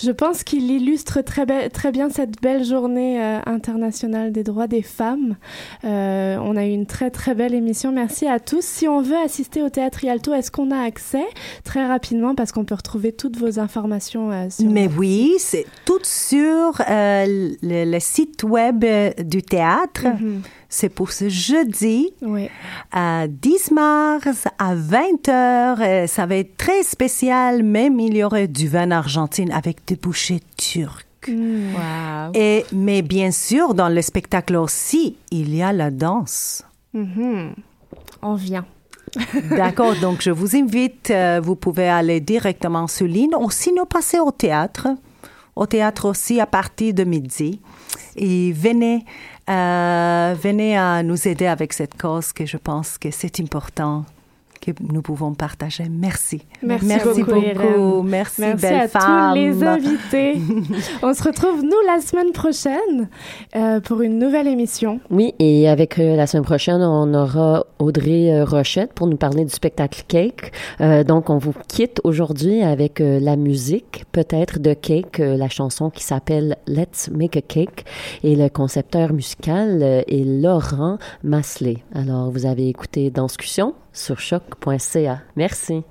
Je pense qu'il illustre très, très bien cette belle journée euh, internationale des droits des femmes. Euh, on a eu une très, très belle émission. Merci à tous. Si on veut assister au Théâtre Rialto, est-ce qu'on a accès? Très rapidement parce qu'on peut retrouver toutes vos informations sur... Mais oui, c'est tout sur le, le site web web euh, du théâtre. Mhm. C'est pour ce jeudi, à 10 mars, à 20 heures. Euh, ça va être très spécial, même il y aurait du vin argentine avec des bouchées turques. Mm. Et, mais bien sûr, dans le spectacle aussi, il y a la danse. Mhm. On vient. <laughs> D'accord, donc je vous invite, euh, vous pouvez aller directement sur ligne ou sinon passer au théâtre. Au théâtre aussi à partir de midi et venez, euh, venez à nous aider avec cette cause que je pense que c'est important que nous pouvons partager. Merci. Merci, beaucoup. Merci, Merci à tous les invités. <laughs> On se retrouve, nous, la semaine prochaine euh, pour une nouvelle émission. Oui, et avec euh, la semaine prochaine, on aura Audrey euh, Rochette pour nous parler du spectacle Cake. donc, on vous quitte aujourd'hui avec la musique, peut-être de Cake, la chanson qui s'appelle Let's Make a Cake. Et le concepteur musical est Laurent Masselet. Alors, vous avez écouté Danscussion sur choc.ca. Merci.